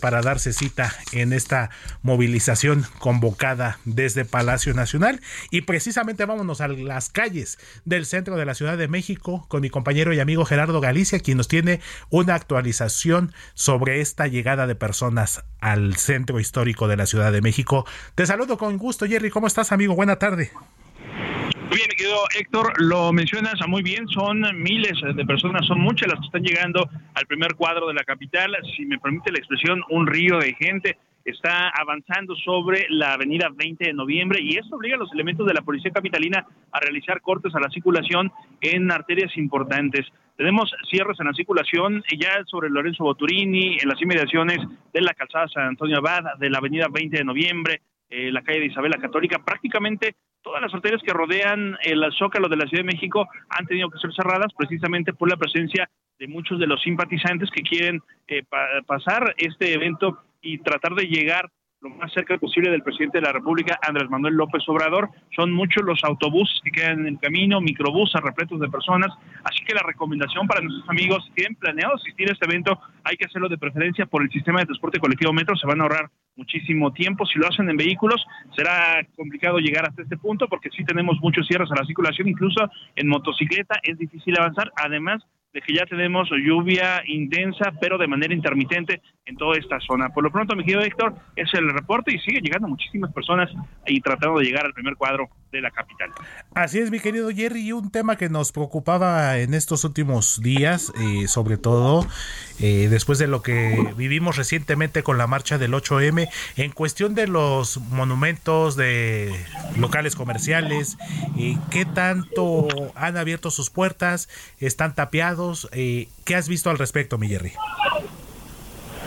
para darse cita en esta movilización convocada desde Palacio Nacional. Y precisamente vámonos a las calles del centro de la Ciudad de México con mi compañero y amigo Gerardo Galicia, quien nos tiene una actualización sobre esta llegada de personas al centro histórico de la Ciudad de México. Te saludo con gusto, Jerry. ¿Cómo estás, amigo? Buena tarde. Muy bien, querido Héctor, lo mencionas muy bien, son miles de personas, son muchas las que están llegando al primer cuadro de la capital, si me permite la expresión, un río de gente está avanzando sobre la avenida 20 de noviembre y esto obliga a los elementos de la Policía Capitalina a realizar cortes a la circulación en arterias importantes. Tenemos cierres en la circulación ya sobre Lorenzo Boturini, en las inmediaciones de la calzada San Antonio Abad, de la avenida 20 de noviembre, eh, la calle de Isabel la Católica, prácticamente todas las arterias que rodean el Zócalo de la Ciudad de México han tenido que ser cerradas precisamente por la presencia de muchos de los simpatizantes que quieren eh, pasar este evento y tratar de llegar lo más cerca posible del presidente de la República, Andrés Manuel López Obrador. Son muchos los autobuses que quedan en el camino, microbuses repletos de personas. Así que la recomendación para nuestros amigos que tienen planeado asistir a este evento, hay que hacerlo de preferencia por el sistema de transporte colectivo metro. Se van a ahorrar muchísimo tiempo. Si lo hacen en vehículos, será complicado llegar hasta este punto porque sí tenemos muchos cierres a la circulación, incluso en motocicleta es difícil avanzar. Además, de que ya tenemos lluvia intensa, pero de manera intermitente en toda esta zona. Por lo pronto, mi querido Héctor, es el reporte y sigue llegando muchísimas personas y tratando de llegar al primer cuadro de la capital. Así es, mi querido Jerry, y un tema que nos preocupaba en estos últimos días, eh, sobre todo eh, después de lo que vivimos recientemente con la marcha del 8M, en cuestión de los monumentos de locales comerciales, eh, ¿qué tanto han abierto sus puertas? ¿Están tapiados? Eh, ¿Qué has visto al respecto, mi Jerry?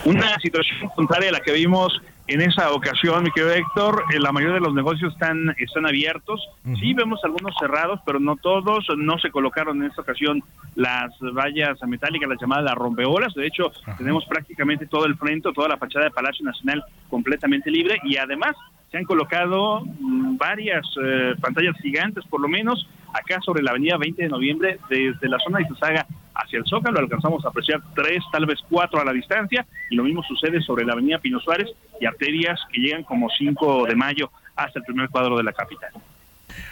Una situación contraria a la que vimos en esa ocasión, mi querido Héctor, eh, la mayoría de los negocios están, están abiertos. Sí vemos algunos cerrados, pero no todos. No se colocaron en esta ocasión las vallas metálicas, las llamadas rompeolas. De hecho, tenemos prácticamente todo el frente, toda la fachada del Palacio Nacional completamente libre y además se han colocado mm, varias eh, pantallas gigantes, por lo menos acá sobre la avenida 20 de noviembre, desde la zona de Izazaga hacia el Zócalo, alcanzamos a apreciar tres, tal vez cuatro a la distancia, y lo mismo sucede sobre la avenida Pino Suárez y arterias que llegan como 5 de mayo hasta el primer cuadro de la capital.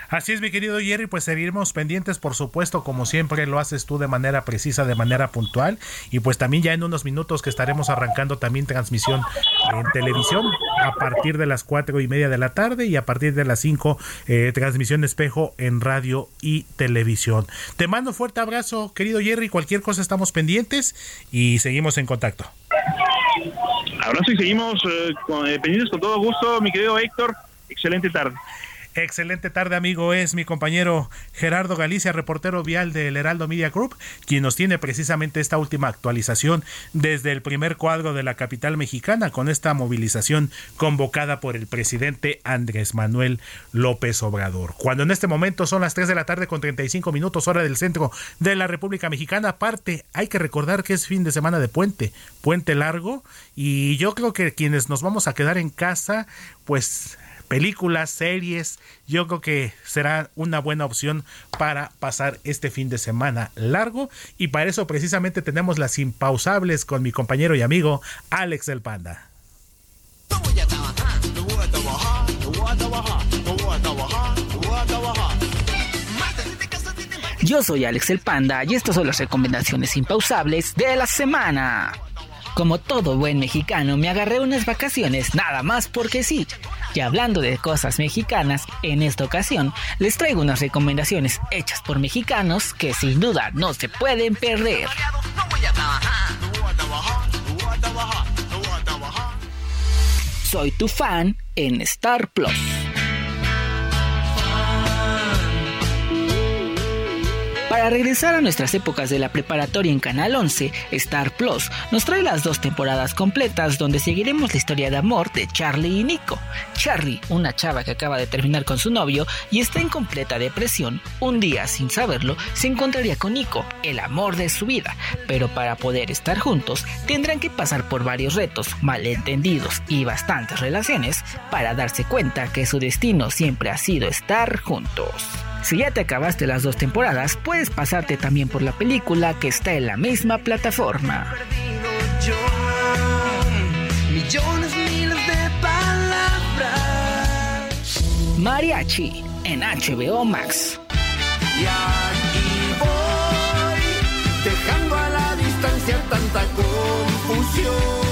Así es, mi querido Jerry, pues seguiremos pendientes, por supuesto, como siempre lo haces tú de manera precisa, de manera puntual. Y pues también ya en unos minutos que estaremos arrancando también transmisión en televisión a partir de las cuatro y media de la tarde y a partir de las cinco eh, transmisión espejo en radio y televisión. Te mando fuerte abrazo, querido Jerry. Cualquier cosa estamos pendientes y seguimos en contacto. Abrazo y seguimos eh, eh, pendientes con todo gusto, mi querido Héctor. Excelente tarde. Excelente tarde, amigo. Es mi compañero Gerardo Galicia, reportero vial del Heraldo Media Group, quien nos tiene precisamente esta última actualización desde el primer cuadro de la capital mexicana con esta movilización convocada por el presidente Andrés Manuel López Obrador. Cuando en este momento son las 3 de la tarde con 35 minutos hora del centro de la República Mexicana, aparte hay que recordar que es fin de semana de puente, puente largo, y yo creo que quienes nos vamos a quedar en casa, pues películas, series, yo creo que será una buena opción para pasar este fin de semana largo y para eso precisamente tenemos las impausables con mi compañero y amigo Alex el Panda. Yo soy Alex el Panda y estas son las recomendaciones impausables de la semana. Como todo buen mexicano, me agarré unas vacaciones nada más porque sí. Y hablando de cosas mexicanas, en esta ocasión les traigo unas recomendaciones hechas por mexicanos que sin duda no se pueden perder. Soy tu fan en Star Plus. Para regresar a nuestras épocas de la preparatoria en Canal 11, Star Plus nos trae las dos temporadas completas donde seguiremos la historia de amor de Charlie y Nico. Charlie, una chava que acaba de terminar con su novio y está en completa depresión, un día sin saberlo se encontraría con Nico, el amor de su vida, pero para poder estar juntos tendrán que pasar por varios retos, malentendidos y bastantes relaciones para darse cuenta que su destino siempre ha sido estar juntos. Si ya te acabaste las dos temporadas, puedes pasarte también por la película que está en la misma plataforma. Mariachi en HBO Max. Y aquí voy, dejando a la distancia tanta confusión.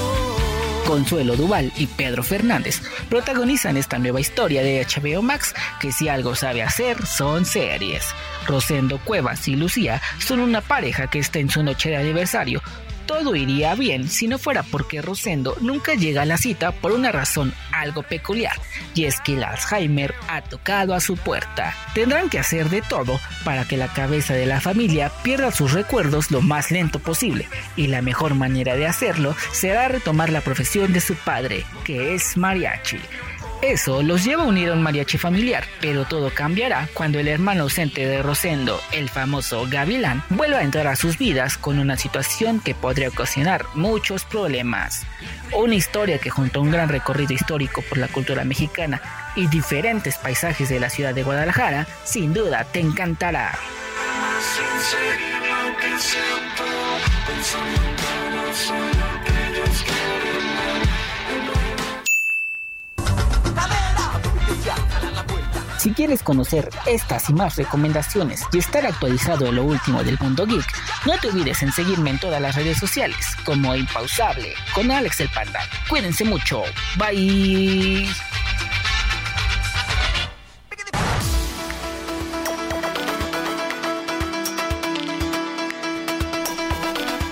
Consuelo Duval y Pedro Fernández protagonizan esta nueva historia de HBO Max que si algo sabe hacer son series. Rosendo Cuevas y Lucía son una pareja que está en su noche de aniversario, todo iría bien si no fuera porque Rosendo nunca llega a la cita por una razón algo peculiar, y es que el Alzheimer ha tocado a su puerta. Tendrán que hacer de todo para que la cabeza de la familia pierda sus recuerdos lo más lento posible, y la mejor manera de hacerlo será retomar la profesión de su padre, que es mariachi. Eso los lleva a unir a un mariachi familiar, pero todo cambiará cuando el hermano ausente de Rosendo, el famoso Gavilán, vuelva a entrar a sus vidas con una situación que podría ocasionar muchos problemas. Una historia que junto a un gran recorrido histórico por la cultura mexicana y diferentes paisajes de la ciudad de Guadalajara, sin duda te encantará. Si quieres conocer estas y más recomendaciones y estar actualizado en lo último del mundo geek, no te olvides en seguirme en todas las redes sociales como Impausable con Alex el Panda. Cuídense mucho. Bye.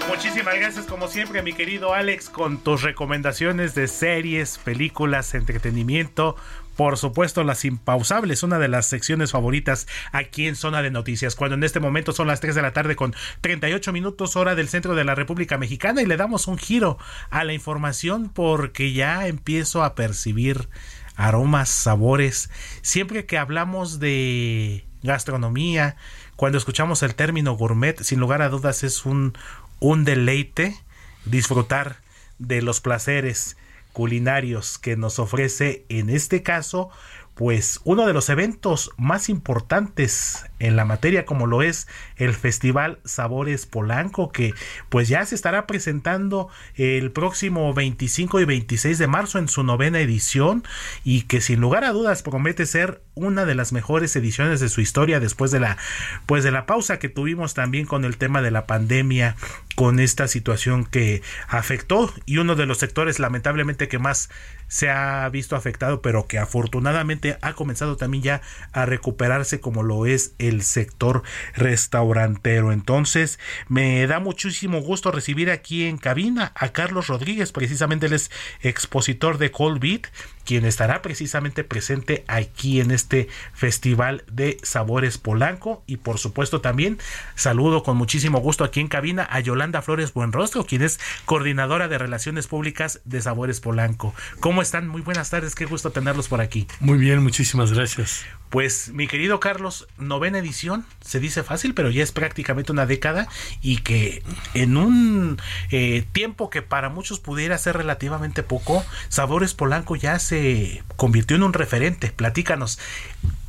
Muchísimas gracias como siempre mi querido Alex con tus recomendaciones de series, películas, entretenimiento, por supuesto, las impausables, una de las secciones favoritas aquí en Zona de Noticias, cuando en este momento son las 3 de la tarde con 38 minutos hora del centro de la República Mexicana y le damos un giro a la información porque ya empiezo a percibir aromas, sabores. Siempre que hablamos de gastronomía, cuando escuchamos el término gourmet, sin lugar a dudas es un, un deleite disfrutar de los placeres culinarios que nos ofrece en este caso pues uno de los eventos más importantes en la materia como lo es el Festival Sabores Polanco que pues ya se estará presentando el próximo 25 y 26 de marzo en su novena edición y que sin lugar a dudas promete ser una de las mejores ediciones de su historia después de la pues de la pausa que tuvimos también con el tema de la pandemia con esta situación que afectó y uno de los sectores lamentablemente que más se ha visto afectado pero que afortunadamente ha comenzado también ya a recuperarse como lo es el sector restaurantero. Entonces me da muchísimo gusto recibir aquí en cabina a Carlos Rodríguez. Precisamente él es expositor de Colbit quien estará precisamente presente aquí en este Festival de Sabores Polanco. Y por supuesto también saludo con muchísimo gusto aquí en cabina a Yolanda Flores Buenrostro, quien es coordinadora de Relaciones Públicas de Sabores Polanco. ¿Cómo están? Muy buenas tardes, qué gusto tenerlos por aquí. Muy bien, muchísimas gracias. Pues mi querido Carlos, novena edición, se dice fácil, pero ya es prácticamente una década y que en un eh, tiempo que para muchos pudiera ser relativamente poco, Sabores Polanco ya se convirtió en un referente. Platícanos,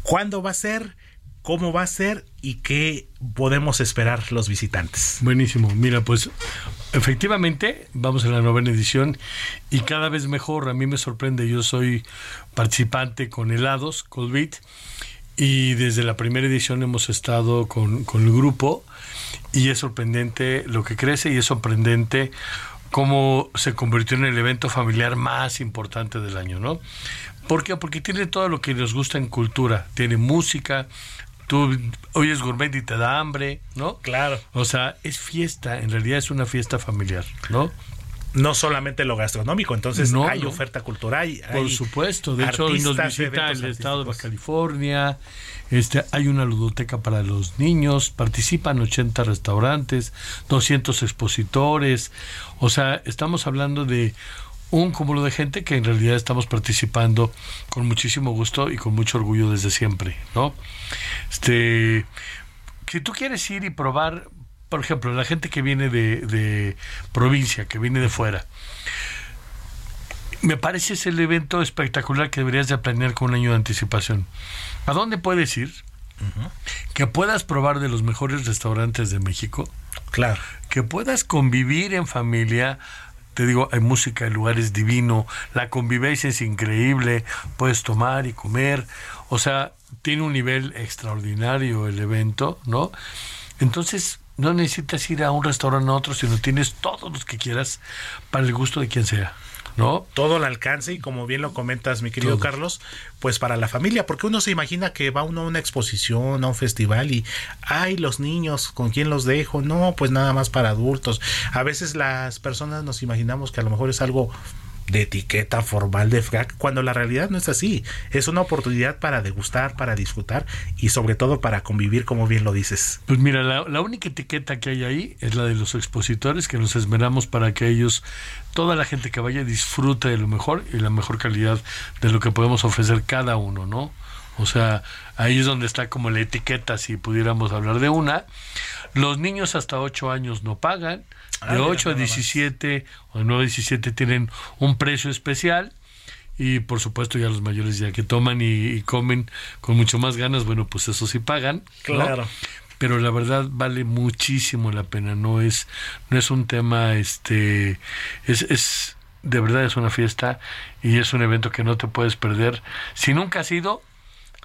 ¿cuándo va a ser? ¿Cómo va a ser? ¿Y qué podemos esperar los visitantes? Buenísimo. Mira, pues efectivamente vamos a la novena edición y cada vez mejor. A mí me sorprende. Yo soy participante con helados, Colbit y desde la primera edición hemos estado con, con, el grupo y es sorprendente lo que crece y es sorprendente cómo se convirtió en el evento familiar más importante del año, ¿no? ¿Por qué? Porque tiene todo lo que nos gusta en cultura, tiene música, tú oyes gourmet y te da hambre, ¿no? Claro. O sea, es fiesta, en realidad es una fiesta familiar, ¿no? no solamente lo gastronómico, entonces no, hay oferta cultural. Hay Por supuesto, de hecho hoy nos visita el estado de Baja California, este, hay una ludoteca para los niños, participan 80 restaurantes, 200 expositores, o sea, estamos hablando de un cúmulo de gente que en realidad estamos participando con muchísimo gusto y con mucho orgullo desde siempre, ¿no? Este, si tú quieres ir y probar por ejemplo, la gente que viene de, provincia, que viene de fuera, me parece ese el evento espectacular que deberías de planear con un año de anticipación. ¿A dónde puedes ir? Que puedas probar de los mejores restaurantes de México. Claro. Que puedas convivir en familia. Te digo, hay música, el lugar es divino, la convivencia es increíble, puedes tomar y comer. O sea, tiene un nivel extraordinario el evento, ¿no? Entonces, no necesitas ir a un restaurante a otro, sino tienes todos los que quieras para el gusto de quien sea. ¿No? Todo al alcance y como bien lo comentas, mi querido Carlos, pues para la familia, porque uno se imagina que va uno a una exposición, a un festival y, ay, los niños, ¿con quién los dejo? No, pues nada más para adultos. A veces las personas nos imaginamos que a lo mejor es algo de etiqueta formal de frac, cuando la realidad no es así. Es una oportunidad para degustar, para disfrutar y sobre todo para convivir, como bien lo dices. Pues mira, la, la, única etiqueta que hay ahí es la de los expositores, que nos esmeramos para que ellos, toda la gente que vaya, disfrute de lo mejor y la mejor calidad de lo que podemos ofrecer cada uno, ¿no? O sea, ahí es donde está como la etiqueta, si pudiéramos hablar de una. Los niños hasta 8 años no pagan, de 8 a 17 o de 9 a 17 tienen un precio especial y por supuesto ya los mayores ya que toman y, y comen con mucho más ganas, bueno, pues eso sí pagan. ¿no? Pero la verdad vale muchísimo la pena, no es no es un tema este es, es de verdad es una fiesta y es un evento que no te puedes perder. Si nunca has ido,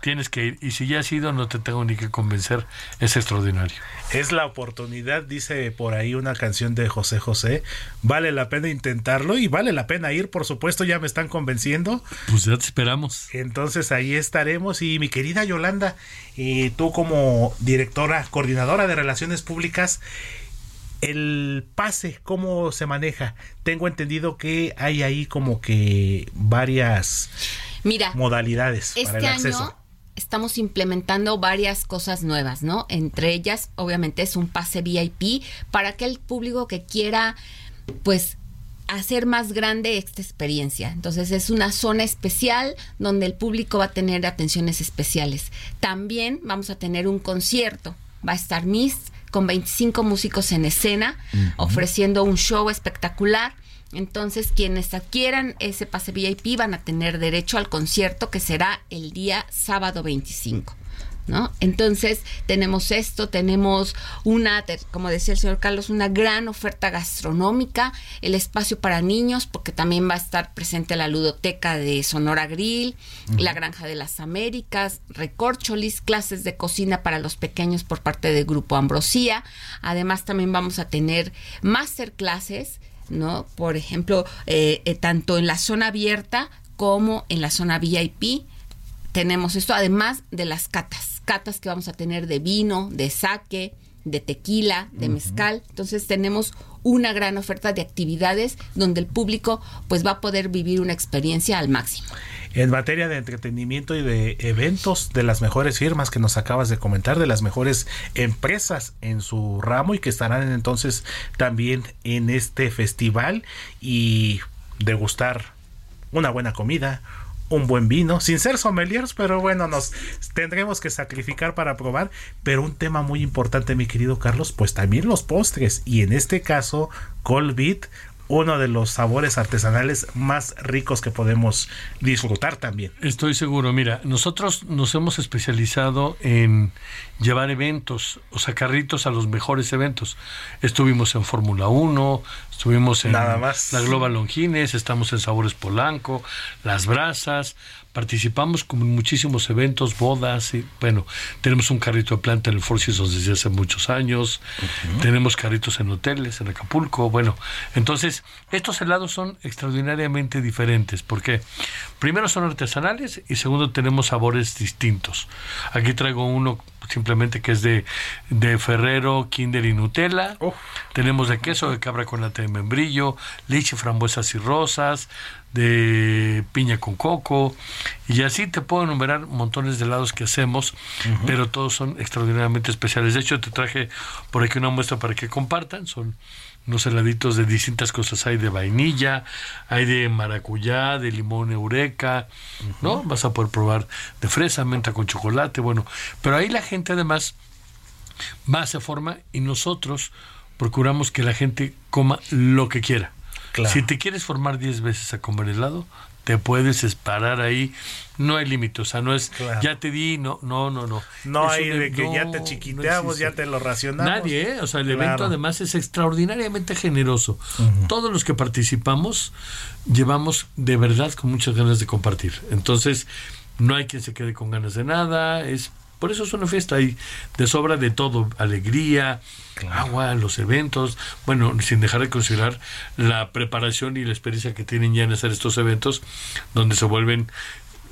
tienes que ir. Y si ya has ido, no te tengo ni que convencer. Es extraordinario. Es la oportunidad, dice por ahí una canción de José José. Vale la pena intentarlo y vale la pena ir, por supuesto, ya me están convenciendo. Pues ya te esperamos. Entonces ahí estaremos. Y mi querida Yolanda, eh, tú como directora, coordinadora de Relaciones Públicas, el pase, ¿cómo se maneja? Tengo entendido que hay ahí como que varias Mira, modalidades este para el acceso. Año estamos implementando varias cosas nuevas, ¿no? Entre ellas, obviamente, es un pase VIP para aquel público que quiera, pues, hacer más grande esta experiencia. Entonces es una zona especial donde el público va a tener atenciones especiales. También vamos a tener un concierto. Va a estar Miss con 25 músicos en escena, uh -huh. ofreciendo un show espectacular. Entonces, quienes adquieran ese pase VIP van a tener derecho al concierto que será el día sábado 25. ¿No? Entonces tenemos esto, tenemos una, como decía el señor Carlos, una gran oferta gastronómica, el espacio para niños, porque también va a estar presente la ludoteca de Sonora Grill, uh -huh. la Granja de las Américas, recorcholis, clases de cocina para los pequeños por parte del Grupo Ambrosía. Además también vamos a tener masterclasses, ¿no? Por ejemplo, eh, eh, tanto en la zona abierta como en la zona VIP tenemos esto, además de las catas, catas que vamos a tener de vino, de saque, de tequila, de mezcal. Entonces tenemos una gran oferta de actividades donde el público pues va a poder vivir una experiencia al máximo. En materia de entretenimiento y de eventos de las mejores firmas que nos acabas de comentar, de las mejores empresas en su ramo y que estarán entonces también en este festival y degustar una buena comida, un buen vino, sin ser sommeliers, pero bueno, nos tendremos que sacrificar para probar. Pero un tema muy importante, mi querido Carlos, pues también los postres. Y en este caso, Colbit, uno de los sabores artesanales más ricos que podemos disfrutar también. Estoy seguro, mira, nosotros nos hemos especializado en llevar eventos, o sea, carritos a los mejores eventos. Estuvimos en Fórmula 1, estuvimos en Nada más. la Global Longines, estamos en Sabores Polanco, Las Brasas, participamos con muchísimos eventos, bodas, y bueno, tenemos un carrito de planta en el Four Seasons desde hace muchos años, uh -huh. tenemos carritos en hoteles, en Acapulco, bueno, entonces estos helados son extraordinariamente diferentes, porque primero son artesanales y segundo tenemos sabores distintos. Aquí traigo uno simplemente que es de, de Ferrero, Kinder y Nutella. Tenemos de queso de cabra con nata de membrillo, leche, frambuesas y rosas, de piña con coco. Y así te puedo enumerar montones de helados que hacemos, uh -huh. pero todos son extraordinariamente especiales. De hecho, te traje por aquí una muestra para que compartan. Son unos heladitos de distintas cosas. Hay de vainilla, hay de maracuyá, de limón eureka, uh -huh. ¿no? Vas a poder probar de fresa, menta con chocolate, bueno. Pero ahí la gente además va, se forma y nosotros procuramos que la gente coma lo que quiera. Claro. Si te quieres formar 10 veces a comer helado, te puedes parar ahí. No hay límite, o sea, no es Claro. ya te di, no, no, no, no. No Es hay de que ya te chiquiteamos, ya te lo racionamos. Nadie, ¿eh? O sea, el Claro. evento además es extraordinariamente generoso. Todos los que participamos llevamos de verdad con muchas ganas de compartir. Entonces, no hay quien se quede con ganas de nada, es Por eso es una fiesta hay de sobra de todo, alegría, agua, los eventos, bueno, sin dejar de considerar la preparación y la experiencia que tienen ya en hacer estos eventos, donde se vuelven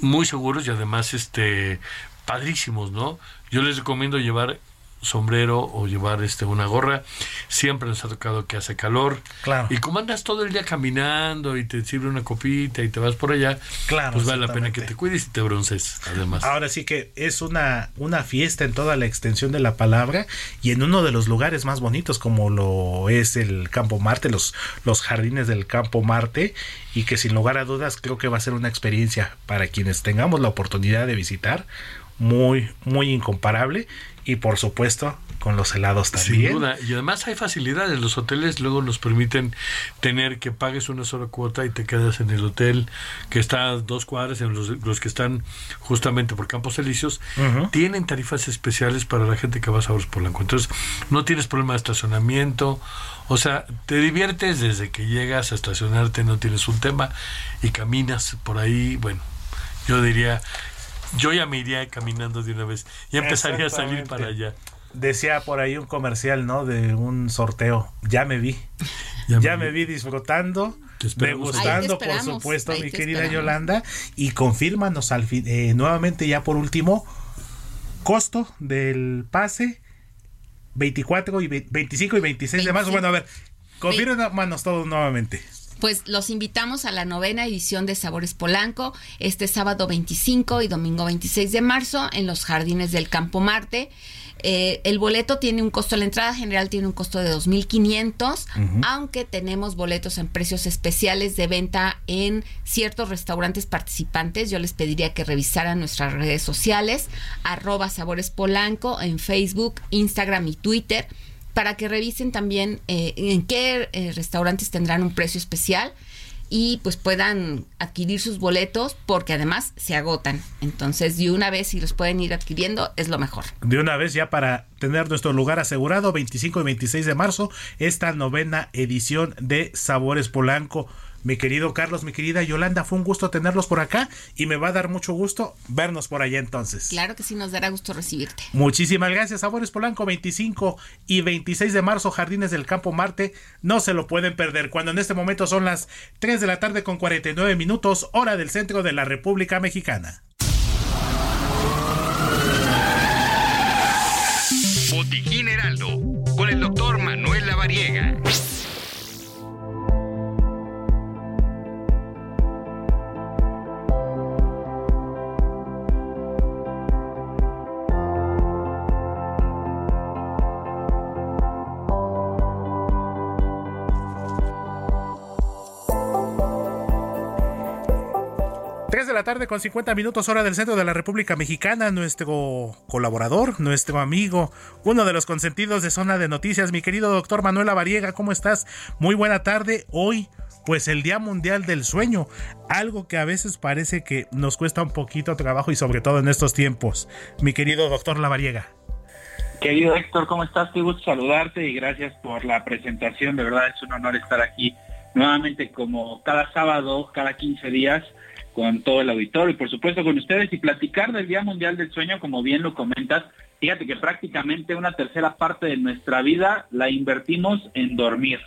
muy seguros y además este padrísimos, ¿no? Yo les recomiendo llevar sombrero o llevar este una gorra. Siempre nos ha tocado que hace calor. Claro. Y como andas todo el día caminando y te sirve una copita y te vas por allá, Claro, pues vale la pena que te cuides y te bronces, además. Ahora sí que es una, una fiesta en toda la extensión de la palabra y en uno de los lugares más bonitos como lo es el Campo Marte, los, los jardines del Campo Marte y que sin lugar a dudas creo que va a ser una experiencia para quienes tengamos la oportunidad de visitar muy, muy incomparable y por supuesto con los helados también. Sin duda. Y además hay facilidades. Los hoteles luego nos permiten tener que pagues una sola cuota y te quedas en el hotel que está a dos cuadras, en los, los que están justamente por Campos Elíseos. Tienen tarifas especiales para la gente que va a Sabores Polanco. Entonces, no tienes problema de estacionamiento. O sea, te diviertes desde que llegas a estacionarte, no tienes un tema y caminas por ahí. Bueno, yo diría, yo ya me iría caminando de una vez. Ya empezaría a salir para allá. Decía por ahí un comercial, ¿no? De un sorteo. Ya me vi. Ya, me, vi disfrutando, degustando. Ahí te por supuesto, mi querida esperamos. Yolanda. Y confírmanos al fin, eh, nuevamente ya por último, costo del pase 24 y ve- 25 y 26 de marzo. Bueno, a ver, confírmanos todos nuevamente. Pues los invitamos a la novena edición de Sabores Polanco este sábado 25 y domingo 26 de marzo en los jardines del Campo Marte. Eh, el boleto tiene un costo, la entrada general tiene un costo de 2.500, Ujú. aunque tenemos boletos en precios especiales de venta en ciertos restaurantes participantes. Yo les pediría que revisaran nuestras redes sociales, arroba Sabores Polanco en Facebook, Instagram y Twitter para que revisen también eh, en qué eh, restaurantes tendrán un precio especial y pues puedan adquirir sus boletos porque además se agotan. Entonces, de una vez si los pueden ir adquiriendo es lo mejor. De una vez ya para tener nuestro lugar asegurado, 25 y 26 de marzo, esta novena edición de Sabores Polanco. Mi querido Carlos, mi querida Yolanda, fue un gusto tenerlos por acá y me va a dar mucho gusto vernos por allá entonces. Claro que sí nos dará gusto recibirte. Muchísimas gracias, Sabores Polanco, 25 y 26 de marzo, Jardines del Campo Marte. No se lo pueden perder. Cuando en este momento son las 3 de la tarde con 49 minutos, hora del centro de la República Mexicana. Botiquín Heraldo, con el doctor 3 de la tarde con 50 minutos hora del centro de la República Mexicana, nuestro colaborador, nuestro amigo, uno de los consentidos de zona de noticias, mi querido doctor Manuel Variega, ¿cómo estás? Muy buena tarde, hoy pues el Día Mundial del Sueño, algo que a veces parece que nos cuesta un poquito trabajo y sobre todo en estos tiempos, mi querido doctor Lavariega. Querido Héctor, ¿cómo estás? Qué gusto saludarte y gracias por la presentación, de verdad es un honor estar aquí nuevamente como cada sábado, cada 15 días con todo el auditorio y por supuesto con ustedes y platicar del Día Mundial del Sueño, como bien lo comentas. Fíjate que prácticamente una tercera parte de nuestra vida la invertimos en dormir.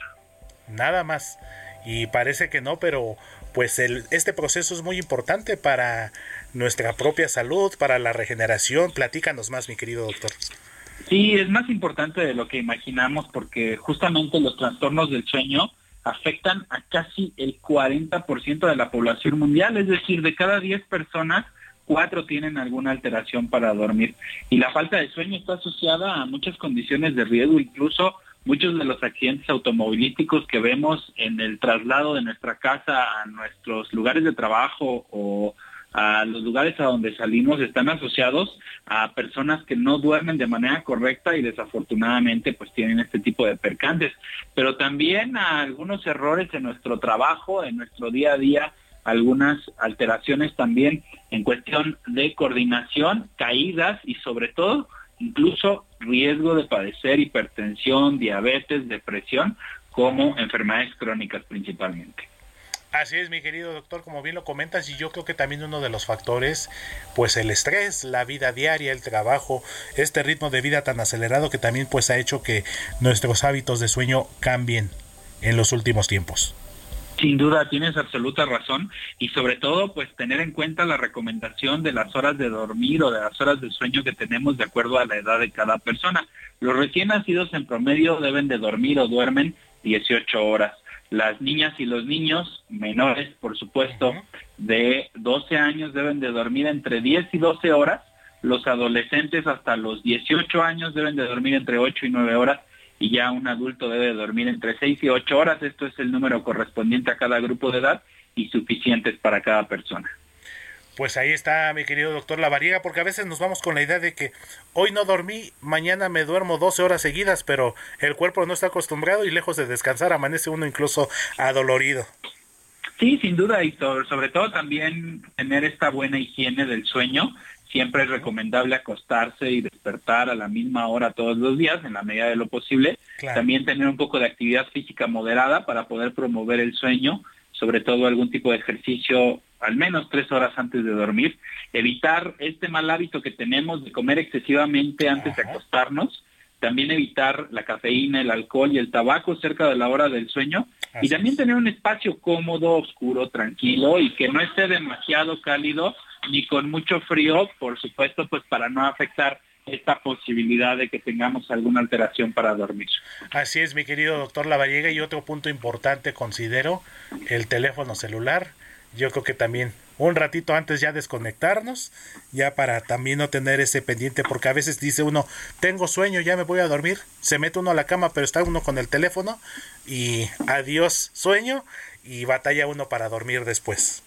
Nada más. Y parece que no, pero pues el, este proceso es muy importante para nuestra propia salud, para la regeneración. Platícanos más, mi querido doctor. Sí, es más importante de lo que imaginamos porque justamente los trastornos del sueño afectan a casi el 40% de la población mundial, es decir, de cada 10 personas, cuatro tienen alguna alteración para dormir. Y la falta de sueño está asociada a muchas condiciones de riesgo, incluso muchos de los accidentes automovilísticos que vemos en el traslado de nuestra casa a nuestros lugares de trabajo o a los lugares a donde salimos están asociados a personas que no duermen de manera correcta y desafortunadamente pues tienen este tipo de percances, pero también a algunos errores en nuestro trabajo, en nuestro día a día, algunas alteraciones también en cuestión de coordinación, caídas y sobre todo incluso riesgo de padecer hipertensión, diabetes, depresión, como enfermedades crónicas principalmente. Así es, mi querido doctor, como bien lo comentas, y yo creo que también uno de los factores, pues el estrés, la vida diaria, el trabajo, este ritmo de vida tan acelerado que también pues ha hecho que nuestros hábitos de sueño cambien en los últimos tiempos. Sin duda, tienes absoluta razón y sobre todo, pues tener en cuenta la recomendación de las horas de dormir o de las horas de sueño que tenemos de acuerdo a la edad de cada persona. Los recién nacidos en promedio deben de dormir o duermen 18 horas. Las niñas y los niños menores, por supuesto, de 12 años deben de dormir entre 10 y 12 horas. Los adolescentes hasta los 18 años deben de dormir entre 8 y 9 horas y ya un adulto debe dormir entre 6 y 8 horas. Esto es el número correspondiente a cada grupo de edad y suficientes para cada persona. Pues ahí está, mi querido doctor Lavariega, porque a veces nos vamos con la idea de que hoy no dormí, mañana me duermo 12 horas seguidas, pero el cuerpo no está acostumbrado y lejos de descansar amanece uno incluso adolorido. Sí, sin duda, y sobre todo también tener esta buena higiene del sueño. Siempre es recomendable acostarse y despertar a la misma hora todos los días, en la medida de lo posible. También tener un poco de actividad física moderada para poder promover el sueño, sobre todo algún tipo de ejercicio al menos tres horas antes de dormir, evitar este mal hábito que tenemos de comer excesivamente antes de acostarnos, también evitar la cafeína, el alcohol y el tabaco cerca de la hora del sueño y también tener un espacio cómodo, oscuro, tranquilo y que no esté demasiado cálido ni con mucho frío, por supuesto, pues para no afectar esta posibilidad de que tengamos alguna alteración para dormir. Así es, mi querido doctor Lavallega, y otro punto importante considero el teléfono celular. Yo creo que también un ratito antes ya desconectarnos, ya para también no tener ese pendiente, porque a veces dice uno, tengo sueño, ya me voy a dormir, se mete uno a la cama, pero está uno con el teléfono y adiós sueño y batalla uno para dormir después.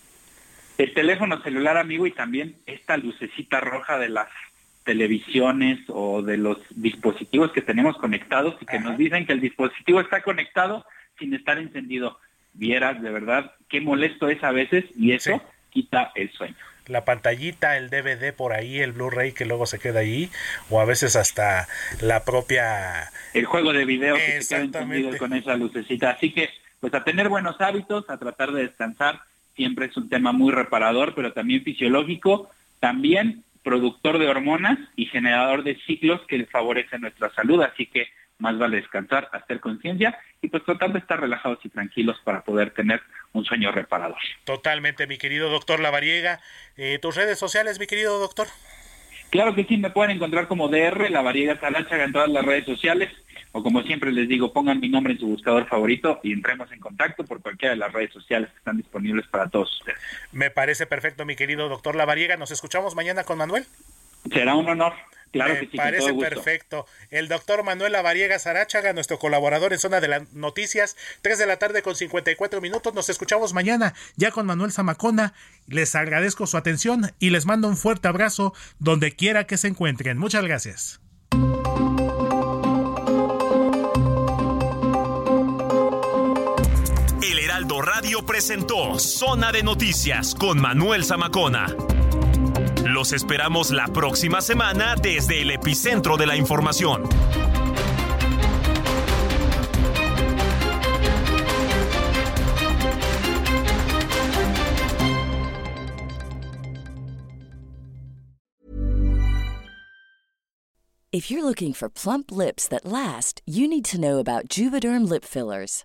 El teléfono celular, amigo, y también esta lucecita roja de las televisiones o de los dispositivos que tenemos conectados y que nos dicen que el dispositivo está conectado sin estar encendido. Vieras de verdad qué molesto es a veces y eso quita el sueño. La pantallita, el DVD por ahí, el Blu-ray que luego se queda ahí, o a veces hasta la propia... El juego de video que se queda con esa lucecita. Así que, pues a tener buenos hábitos, a tratar de descansar, siempre es un tema muy reparador, pero también fisiológico, también productor de hormonas y generador de ciclos que favorecen nuestra salud. Así que más vale descansar, hacer conciencia y pues tratar de estar relajados y tranquilos para poder tener un sueño reparador. Totalmente, mi querido doctor Lavariega. Eh, ¿Tus redes sociales, mi querido doctor? Claro que sí, me pueden encontrar como DR, Lavariega Talacha en todas las redes sociales o como siempre les digo, pongan mi nombre en su buscador favorito y entremos en contacto por cualquiera de las redes sociales que están disponibles para todos ustedes. Me parece perfecto, mi querido doctor Lavariega. ¿Nos escuchamos mañana con Manuel? Será un honor. Claro Me que sí, parece con todo gusto. perfecto. El doctor Manuel Lavariega Sarachaga, nuestro colaborador en Zona de las Noticias, 3 de la tarde con 54 minutos. Nos escuchamos mañana ya con Manuel Zamacona. Les agradezco su atención y les mando un fuerte abrazo donde quiera que se encuentren. Muchas gracias. El Heraldo Radio presentó Zona de Noticias con Manuel Zamacona. Los esperamos la próxima semana desde el epicentro de la información. If you're looking for plump lips that last, you need to know about Juvederm lip fillers.